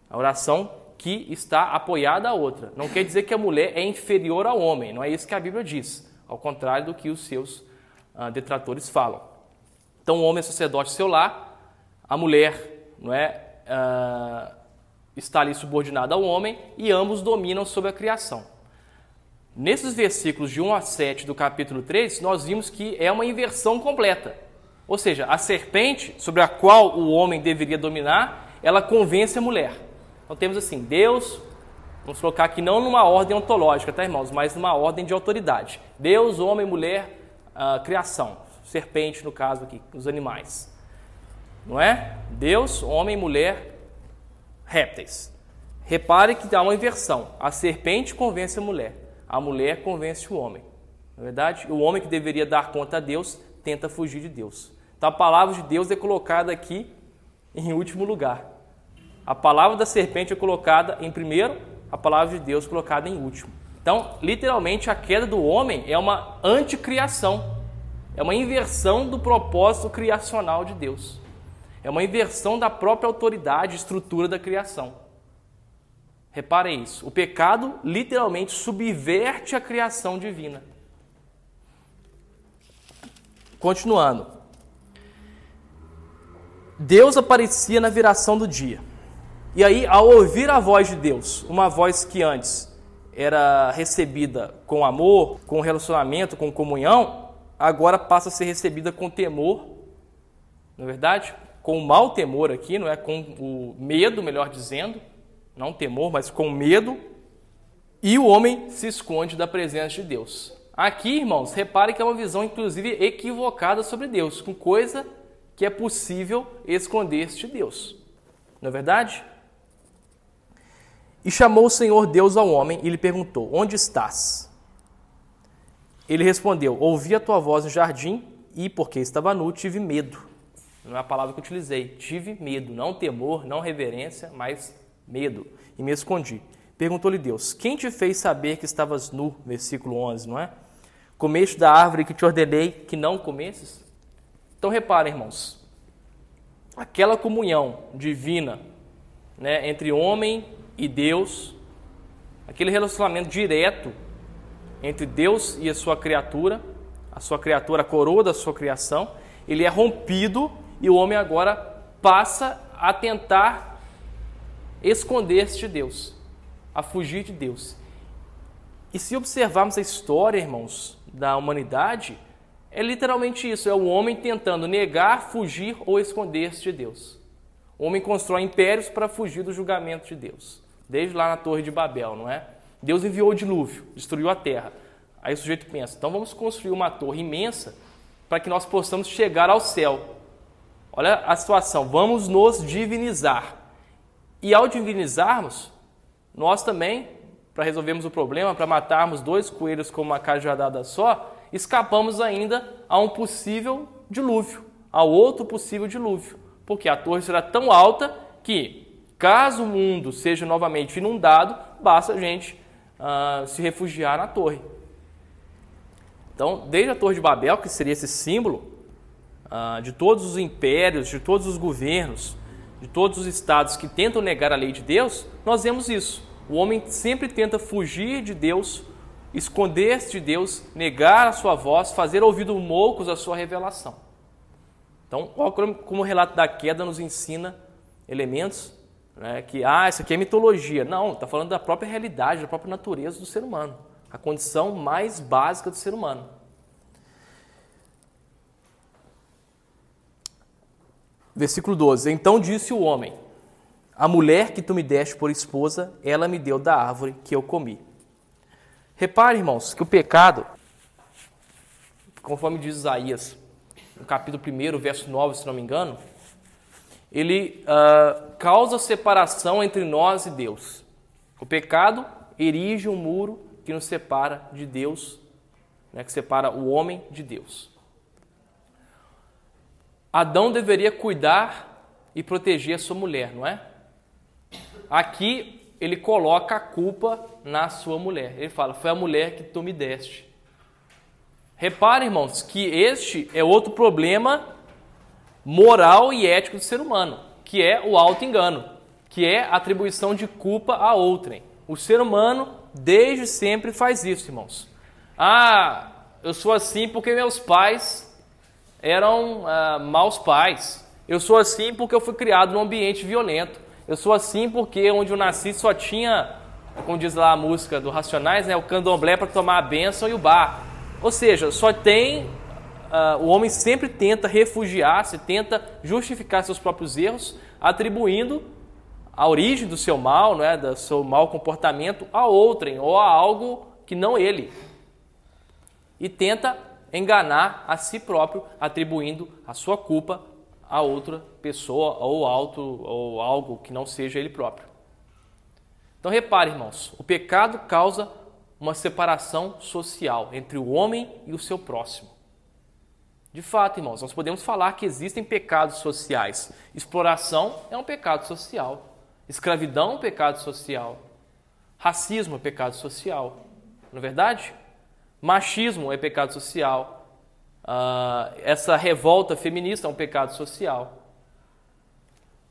Speaker 1: A oração que está apoiada à outra. Não quer dizer que a mulher é inferior ao homem, não é isso que a Bíblia diz. Ao contrário do que os seus uh, detratores falam. Então, o homem é sacerdote seu lar, a mulher não é, uh, está ali subordinada ao homem e ambos dominam sobre a criação. Nesses versículos de 1 a 7 do capítulo 3, nós vimos que é uma inversão completa. Ou seja, a serpente sobre a qual o homem deveria dominar, ela convence a mulher. Então temos assim, Deus, vamos colocar aqui não numa ordem ontológica, tá irmãos, mas numa ordem de autoridade. Deus, homem, mulher, uh, criação. Serpente, no caso aqui, os animais. Não é? Deus, homem, mulher, répteis. Repare que há uma inversão. A serpente convence a mulher a mulher convence o homem. Na é verdade, o homem que deveria dar conta a Deus tenta fugir de Deus. Então a palavra de Deus é colocada aqui em último lugar. A palavra da serpente é colocada em primeiro, a palavra de Deus colocada em último. Então, literalmente, a queda do homem é uma anticriação, é uma inversão do propósito criacional de Deus, é uma inversão da própria autoridade e estrutura da criação. Reparem isso. O pecado literalmente subverte a criação divina. Continuando. Deus aparecia na viração do dia. E aí, ao ouvir a voz de Deus, uma voz que antes era recebida com amor, com relacionamento, com comunhão, agora passa a ser recebida com temor, não é verdade? Com o mau temor aqui, não é? Com o medo, melhor dizendo não temor, mas com medo, e o homem se esconde da presença de Deus. Aqui, irmãos, repare que é uma visão inclusive equivocada sobre Deus, com coisa que é possível esconder-se de Deus. Não é verdade? E chamou o Senhor Deus ao homem e lhe perguntou: Onde estás? Ele respondeu: Ouvi a tua voz no jardim e, porque estava nu, tive medo. Não é a palavra que utilizei. Tive medo, não temor, não reverência, mas medo, e me escondi. Perguntou-lhe Deus: Quem te fez saber que estavas nu? Versículo 11, não é? Comeste da árvore que te ordenei que não comesses? Então reparem, irmãos, aquela comunhão divina né, entre homem e Deus, aquele relacionamento direto entre Deus e a sua criatura, a sua criatura, a coroa da sua criação, ele é rompido e o homem agora passa a tentar esconder-se de Deus, a fugir de Deus. E se observarmos a história, irmãos, da humanidade, é literalmente isso: é o homem tentando negar, fugir ou esconder-se de Deus. O homem constrói impérios para fugir do julgamento de Deus, desde lá na Torre de Babel, não é? Deus enviou o dilúvio, destruiu a terra. Aí o sujeito pensa: então vamos construir uma torre imensa para que nós possamos chegar ao céu. Olha a situação, vamos nos divinizar. E ao divinizarmos, nós também, para resolvermos o problema, para matarmos dois coelhos com uma cajadada só, escapamos ainda a um possível dilúvio, ao outro possível dilúvio, porque a torre será tão alta que, caso o mundo seja novamente inundado, basta a gente uh, se refugiar na torre. Então, desde a Torre de Babel, que seria esse símbolo uh, de todos os impérios, de todos os governos, de todos os estados que tentam negar a lei de Deus, nós vemos isso. O homem sempre tenta fugir de Deus, esconder-se de Deus, negar a sua voz, fazer ouvido moucos a sua revelação. Então, como o relato da queda nos ensina elementos né, que, ah, isso aqui é mitologia. Não, está falando da própria realidade, da própria natureza do ser humano, a condição mais básica do ser humano. Versículo 12: Então disse o homem: A mulher que tu me deste por esposa, ela me deu da árvore que eu comi. Repare, irmãos, que o pecado, conforme diz Isaías, no capítulo 1, verso 9, se não me engano, ele uh, causa separação entre nós e Deus. O pecado erige um muro que nos separa de Deus, né, que separa o homem de Deus. Adão deveria cuidar e proteger a sua mulher, não é? Aqui ele coloca a culpa na sua mulher. Ele fala: Foi a mulher que tu me deste. Repare, irmãos, que este é outro problema moral e ético do ser humano, que é o auto-engano, que é a atribuição de culpa a outrem. O ser humano desde sempre faz isso, irmãos. Ah, eu sou assim porque meus pais eram ah, maus pais. Eu sou assim porque eu fui criado num ambiente violento. Eu sou assim porque onde eu nasci só tinha, como diz lá a música do Racionais, né, o candomblé para tomar a bênção e o bar. Ou seja, só tem. Uh, o homem sempre tenta refugiar-se, tenta justificar seus próprios erros, atribuindo a origem do seu mal, né, do seu mau comportamento a outrem ou a algo que não ele. E tenta enganar a si próprio, atribuindo a sua culpa a outra pessoa ou, alto, ou algo que não seja ele próprio. Então repare, irmãos, o pecado causa uma separação social entre o homem e o seu próximo. De fato, irmãos, nós podemos falar que existem pecados sociais. Exploração é um pecado social. Escravidão é um pecado social. Racismo é pecado social. Não é verdade? Machismo é pecado social. Uh, essa revolta feminista é um pecado social.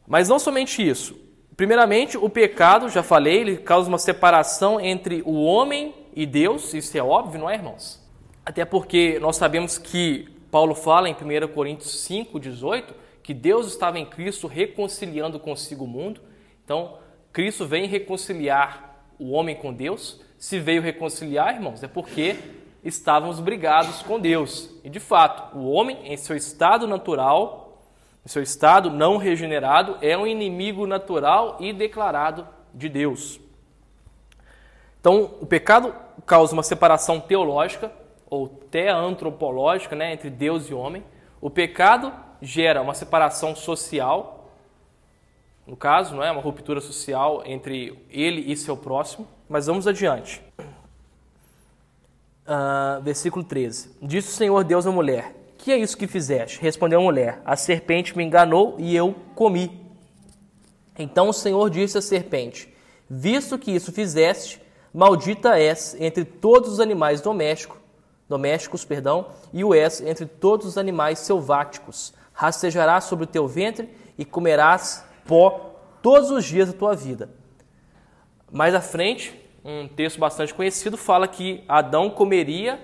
Speaker 1: Mas não somente isso. Primeiramente, o pecado, já falei, ele causa uma separação entre o homem e Deus, isso é óbvio, não é, irmãos? Até porque nós sabemos que Paulo fala em 1 Coríntios 5, 18, que Deus estava em Cristo reconciliando consigo o mundo. Então, Cristo vem reconciliar o homem com Deus. Se veio reconciliar, irmãos, é porque estávamos brigados com Deus. E de fato, o homem, em seu estado natural, em seu estado não regenerado, é um inimigo natural e declarado de Deus. Então, o pecado causa uma separação teológica ou teantropológica né, entre Deus e homem. O pecado gera uma separação social, no caso, não é uma ruptura social entre ele e seu próximo. Mas vamos adiante uh, versículo 13. Disse o Senhor Deus à mulher: Que é isso que fizeste? Respondeu a mulher: A serpente me enganou e eu comi. Então o Senhor disse à serpente: Visto que isso fizeste, maldita és entre todos os animais domésticos, domésticos, perdão, e o és entre todos os animais selváticos. Rastejarás sobre o teu ventre e comerás pó todos os dias da tua vida. Mais à frente, um texto bastante conhecido, fala que Adão comeria,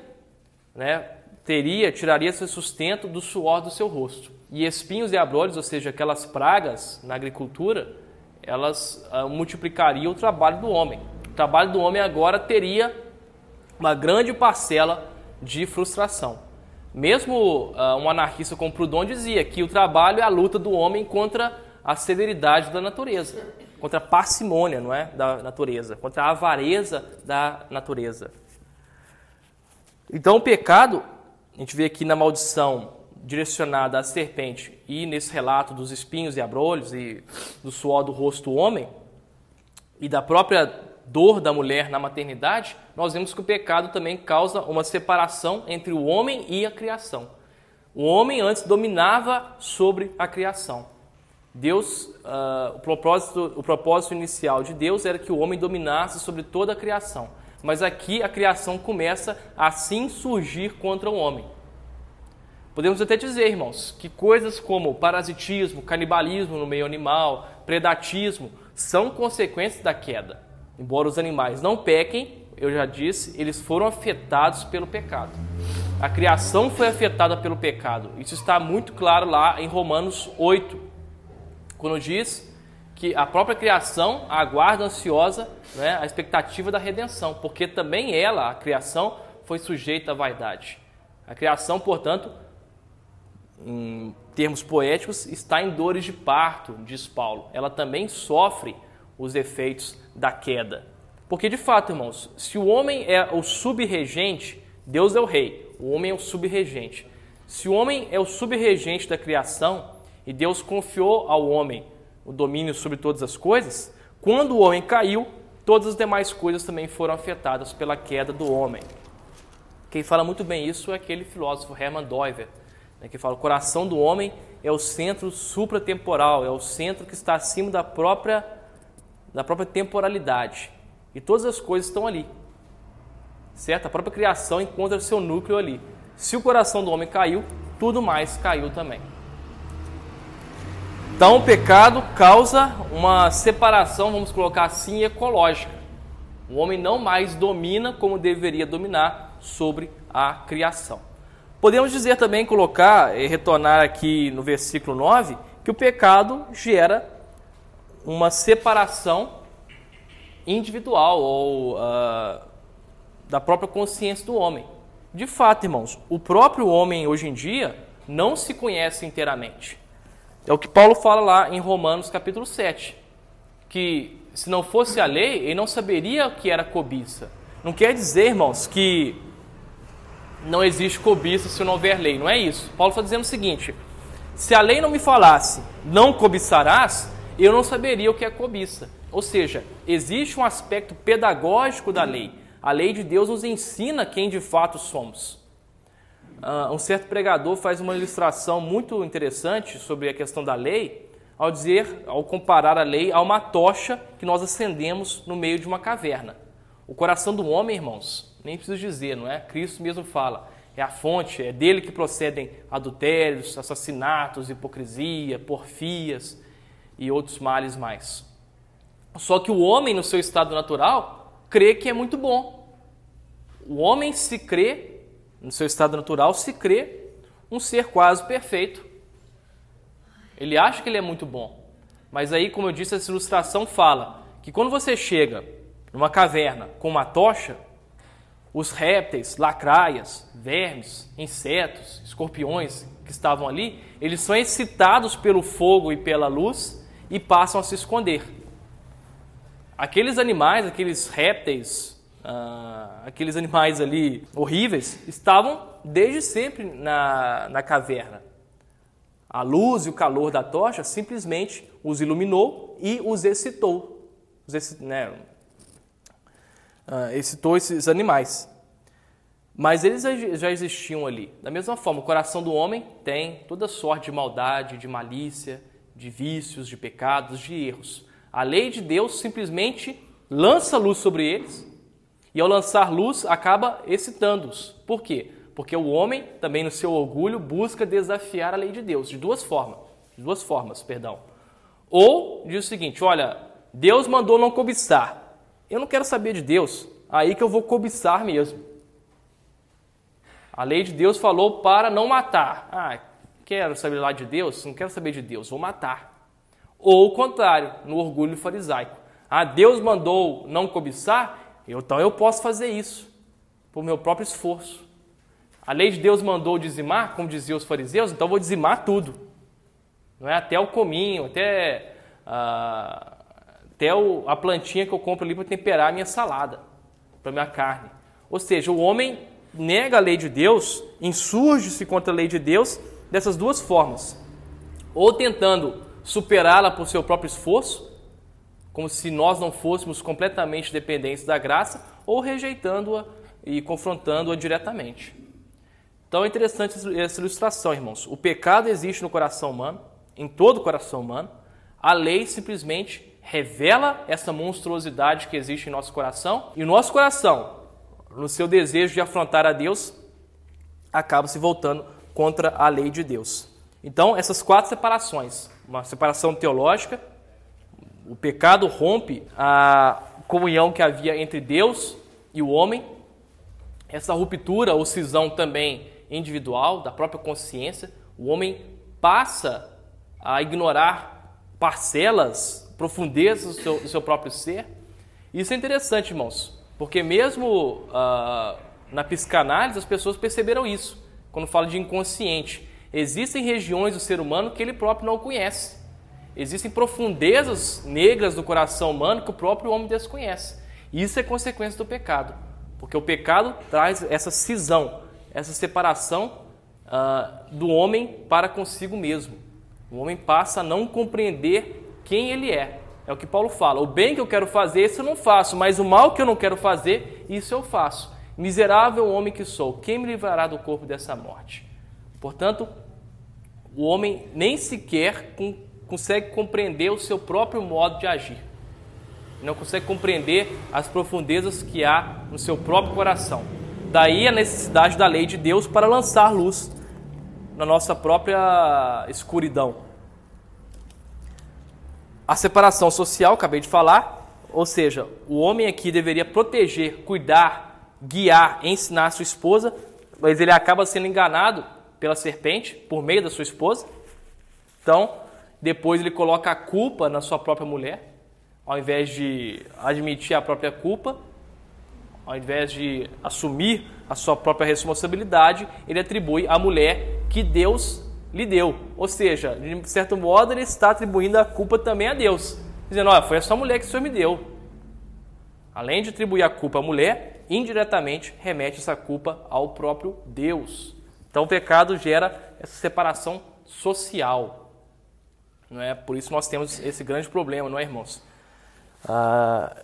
Speaker 1: né, teria, tiraria seu sustento do suor do seu rosto. E espinhos e abrolhos, ou seja, aquelas pragas na agricultura, elas uh, multiplicariam o trabalho do homem. O trabalho do homem agora teria uma grande parcela de frustração. Mesmo uh, um anarquista como Proudhon dizia que o trabalho é a luta do homem contra a severidade da natureza contra a parcimônia não é, da natureza, contra a avareza da natureza. Então, o pecado, a gente vê aqui na maldição direcionada à serpente e nesse relato dos espinhos e abrolhos e do suor do rosto do homem e da própria dor da mulher na maternidade, nós vemos que o pecado também causa uma separação entre o homem e a criação. O homem antes dominava sobre a criação. Deus, uh, o, propósito, o propósito inicial de Deus era que o homem dominasse sobre toda a criação. Mas aqui a criação começa a assim surgir contra o homem. Podemos até dizer, irmãos, que coisas como parasitismo, canibalismo no meio animal, predatismo, são consequências da queda. Embora os animais não pequem, eu já disse, eles foram afetados pelo pecado. A criação foi afetada pelo pecado. Isso está muito claro lá em Romanos 8, quando diz que a própria criação aguarda ansiosa né, a expectativa da redenção, porque também ela, a criação, foi sujeita à vaidade. A criação, portanto, em termos poéticos, está em dores de parto, diz Paulo. Ela também sofre os efeitos da queda. Porque, de fato, irmãos, se o homem é o subregente, Deus é o rei, o homem é o subregente. Se o homem é o subregente da criação e Deus confiou ao homem o domínio sobre todas as coisas, quando o homem caiu, todas as demais coisas também foram afetadas pela queda do homem. Quem fala muito bem isso é aquele filósofo Hermann Doiver, né, que fala: o coração do homem é o centro supratemporal, é o centro que está acima da própria, da própria temporalidade. E todas as coisas estão ali. Certo? A própria criação encontra seu núcleo ali. Se o coração do homem caiu, tudo mais caiu também. Então, o pecado causa uma separação, vamos colocar assim, ecológica. O homem não mais domina como deveria dominar sobre a criação. Podemos dizer também, colocar e retornar aqui no versículo 9, que o pecado gera uma separação individual ou uh, da própria consciência do homem. De fato, irmãos, o próprio homem hoje em dia não se conhece inteiramente. É o que Paulo fala lá em Romanos capítulo 7, que se não fosse a lei, ele não saberia o que era cobiça. Não quer dizer, irmãos, que não existe cobiça se não houver lei. Não é isso. Paulo está dizendo o seguinte: se a lei não me falasse, não cobiçarás, eu não saberia o que é cobiça. Ou seja, existe um aspecto pedagógico da lei. A lei de Deus nos ensina quem de fato somos. Uh, um certo pregador faz uma ilustração muito interessante sobre a questão da lei, ao dizer, ao comparar a lei a uma tocha que nós acendemos no meio de uma caverna. O coração do homem, irmãos, nem preciso dizer, não é? Cristo mesmo fala. É a fonte, é dele que procedem adultérios, assassinatos, hipocrisia, porfias e outros males mais. Só que o homem, no seu estado natural, crê que é muito bom. O homem se crê, no seu estado natural, se crê um ser quase perfeito. Ele acha que ele é muito bom. Mas aí, como eu disse, essa ilustração fala que quando você chega numa caverna com uma tocha, os répteis, lacraias, vermes, insetos, escorpiões que estavam ali, eles são excitados pelo fogo e pela luz e passam a se esconder. Aqueles animais, aqueles répteis, uh, aqueles animais ali horríveis, estavam desde sempre na, na caverna. A luz e o calor da tocha simplesmente os iluminou e os excitou. Os, né, uh, excitou esses animais. Mas eles já existiam ali. Da mesma forma, o coração do homem tem toda sorte de maldade, de malícia, de vícios, de pecados, de erros. A lei de Deus simplesmente lança luz sobre eles e, ao lançar luz, acaba excitando-os. Por quê? Porque o homem, também no seu orgulho, busca desafiar a lei de Deus de duas formas. De duas formas, perdão. Ou diz o seguinte: olha, Deus mandou não cobiçar. Eu não quero saber de Deus, aí que eu vou cobiçar mesmo. A lei de Deus falou para não matar. Ah, quero saber lá de Deus? Não quero saber de Deus, vou matar. Ou o contrário, no orgulho farisaico. Ah, Deus mandou não cobiçar, então eu posso fazer isso, por meu próprio esforço. A lei de Deus mandou dizimar, como diziam os fariseus, então vou dizimar tudo. Não é até o cominho, até ah, até o, a plantinha que eu compro ali para temperar a minha salada, para minha carne. Ou seja, o homem nega a lei de Deus, insurge-se contra a lei de Deus dessas duas formas. Ou tentando superá-la por seu próprio esforço, como se nós não fôssemos completamente dependentes da graça, ou rejeitando-a e confrontando-a diretamente. Então é interessante essa ilustração, irmãos. O pecado existe no coração humano, em todo o coração humano. A lei simplesmente revela essa monstruosidade que existe em nosso coração e o nosso coração, no seu desejo de afrontar a Deus, acaba se voltando contra a lei de Deus. Então, essas quatro separações, uma separação teológica, o pecado rompe a comunhão que havia entre Deus e o homem, essa ruptura ou cisão também individual, da própria consciência, o homem passa a ignorar parcelas profundezas do seu, do seu próprio ser. Isso é interessante, irmãos, porque mesmo uh, na psicanálise as pessoas perceberam isso, quando fala de inconsciente. Existem regiões do ser humano que ele próprio não conhece. Existem profundezas negras do coração humano que o próprio homem desconhece. Isso é consequência do pecado, porque o pecado traz essa cisão, essa separação uh, do homem para consigo mesmo. O homem passa a não compreender quem ele é. É o que Paulo fala: o bem que eu quero fazer, isso eu não faço, mas o mal que eu não quero fazer, isso eu faço. Miserável homem que sou, quem me livrará do corpo dessa morte? Portanto, o homem nem sequer consegue compreender o seu próprio modo de agir. Não consegue compreender as profundezas que há no seu próprio coração. Daí a necessidade da lei de Deus para lançar luz na nossa própria escuridão. A separação social, acabei de falar, ou seja, o homem aqui deveria proteger, cuidar, guiar, ensinar a sua esposa, mas ele acaba sendo enganado pela serpente por meio da sua esposa. Então, depois ele coloca a culpa na sua própria mulher, ao invés de admitir a própria culpa, ao invés de assumir a sua própria responsabilidade, ele atribui à mulher que Deus lhe deu. Ou seja, de certo modo, ele está atribuindo a culpa também a Deus, dizendo: Olha, foi a sua mulher que o Senhor me deu. Além de atribuir a culpa à mulher, indiretamente remete essa culpa ao próprio Deus. Então, o pecado gera essa separação social. Não é? Por isso nós temos esse grande problema, não é, irmãos? Ah,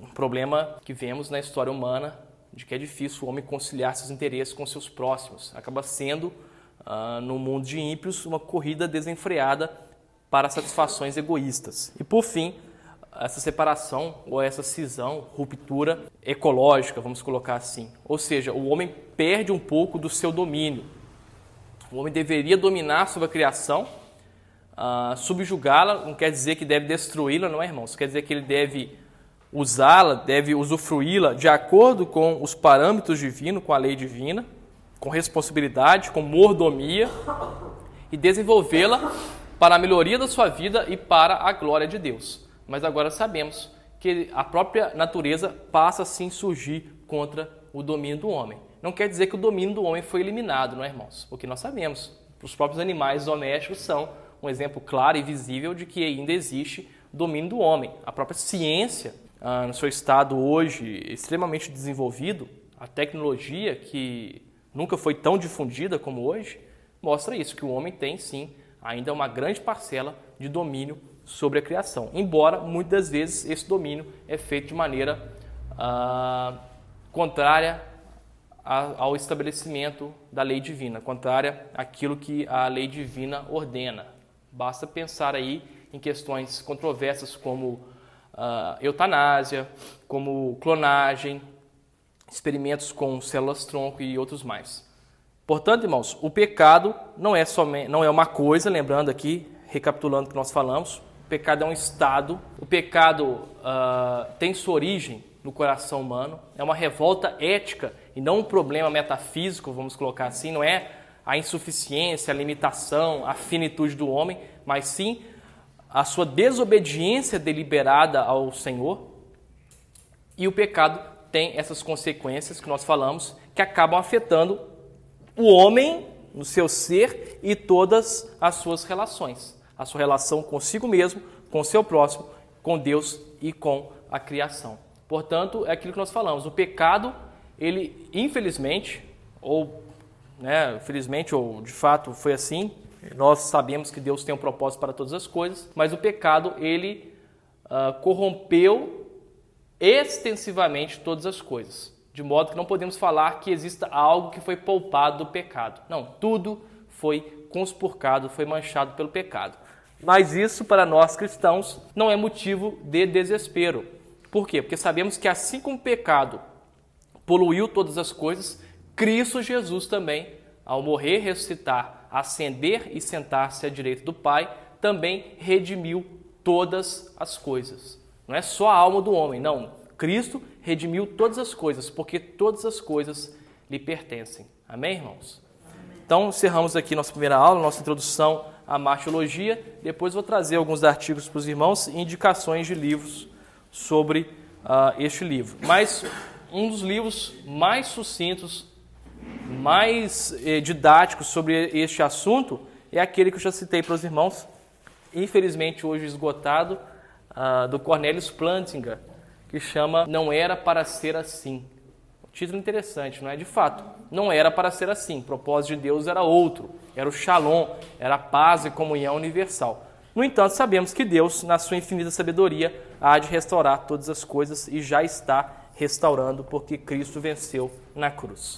Speaker 1: um problema que vemos na história humana de que é difícil o homem conciliar seus interesses com seus próximos. Acaba sendo uh, no mundo de ímpios, uma corrida desenfreada para satisfações egoístas. E por fim, essa separação ou essa cisão, ruptura ecológica, vamos colocar assim. Ou seja, o homem perde um pouco do seu domínio. O homem deveria dominar sobre a criação, uh, subjugá-la, não quer dizer que deve destruí-la, não é, irmãos? Quer dizer que ele deve usá-la, deve usufruí-la de acordo com os parâmetros divinos, com a lei divina com responsabilidade, com mordomia e desenvolvê-la para a melhoria da sua vida e para a glória de Deus. Mas agora sabemos que a própria natureza passa a surgir contra o domínio do homem. Não quer dizer que o domínio do homem foi eliminado, não é, irmãos? Porque nós sabemos, os próprios animais domésticos são um exemplo claro e visível de que ainda existe domínio do homem. A própria ciência, ah, no seu estado hoje extremamente desenvolvido, a tecnologia que nunca foi tão difundida como hoje, mostra isso, que o homem tem sim ainda uma grande parcela de domínio sobre a criação. Embora muitas vezes esse domínio é feito de maneira ah, contrária ao estabelecimento da lei divina, contrária àquilo que a lei divina ordena. Basta pensar aí em questões controversas como uh, eutanásia, como clonagem, experimentos com células-tronco e outros mais. Portanto, irmãos, o pecado não é somente, não é uma coisa, lembrando aqui, recapitulando o que nós falamos, pecado é um estado, o pecado uh, tem sua origem no coração humano, é uma revolta ética e não um problema metafísico, vamos colocar assim, não é a insuficiência, a limitação, a finitude do homem, mas sim a sua desobediência deliberada ao Senhor. E o pecado tem essas consequências que nós falamos, que acabam afetando o homem no seu ser e todas as suas relações. A sua relação consigo mesmo, com seu próximo, com Deus e com a criação. Portanto, é aquilo que nós falamos. O pecado, ele infelizmente, ou né, felizmente, ou de fato foi assim, nós sabemos que Deus tem um propósito para todas as coisas, mas o pecado, ele uh, corrompeu extensivamente todas as coisas, de modo que não podemos falar que exista algo que foi poupado do pecado. Não, tudo foi conspurcado, foi manchado pelo pecado. Mas isso para nós cristãos não é motivo de desespero. Por quê? Porque sabemos que assim como o pecado poluiu todas as coisas, Cristo Jesus também, ao morrer, ressuscitar, ascender e sentar-se à direita do Pai, também redimiu todas as coisas. Não é só a alma do homem, não. Cristo redimiu todas as coisas, porque todas as coisas lhe pertencem. Amém, irmãos? Então, encerramos aqui nossa primeira aula, nossa introdução à martiologia. Depois vou trazer alguns artigos para os irmãos e indicações de livros sobre uh, este livro. Mas um dos livros mais sucintos, mais eh, didáticos sobre este assunto é aquele que eu já citei para os irmãos, infelizmente hoje esgotado, uh, do Cornelius Plantinga, que chama Não Era Para Ser Assim. Título interessante, não é? De fato, não era para ser assim. O propósito de Deus era outro. Era o shalom, era a paz e comunhão universal. No entanto, sabemos que Deus, na sua infinita sabedoria, há de restaurar todas as coisas e já está restaurando, porque Cristo venceu na cruz.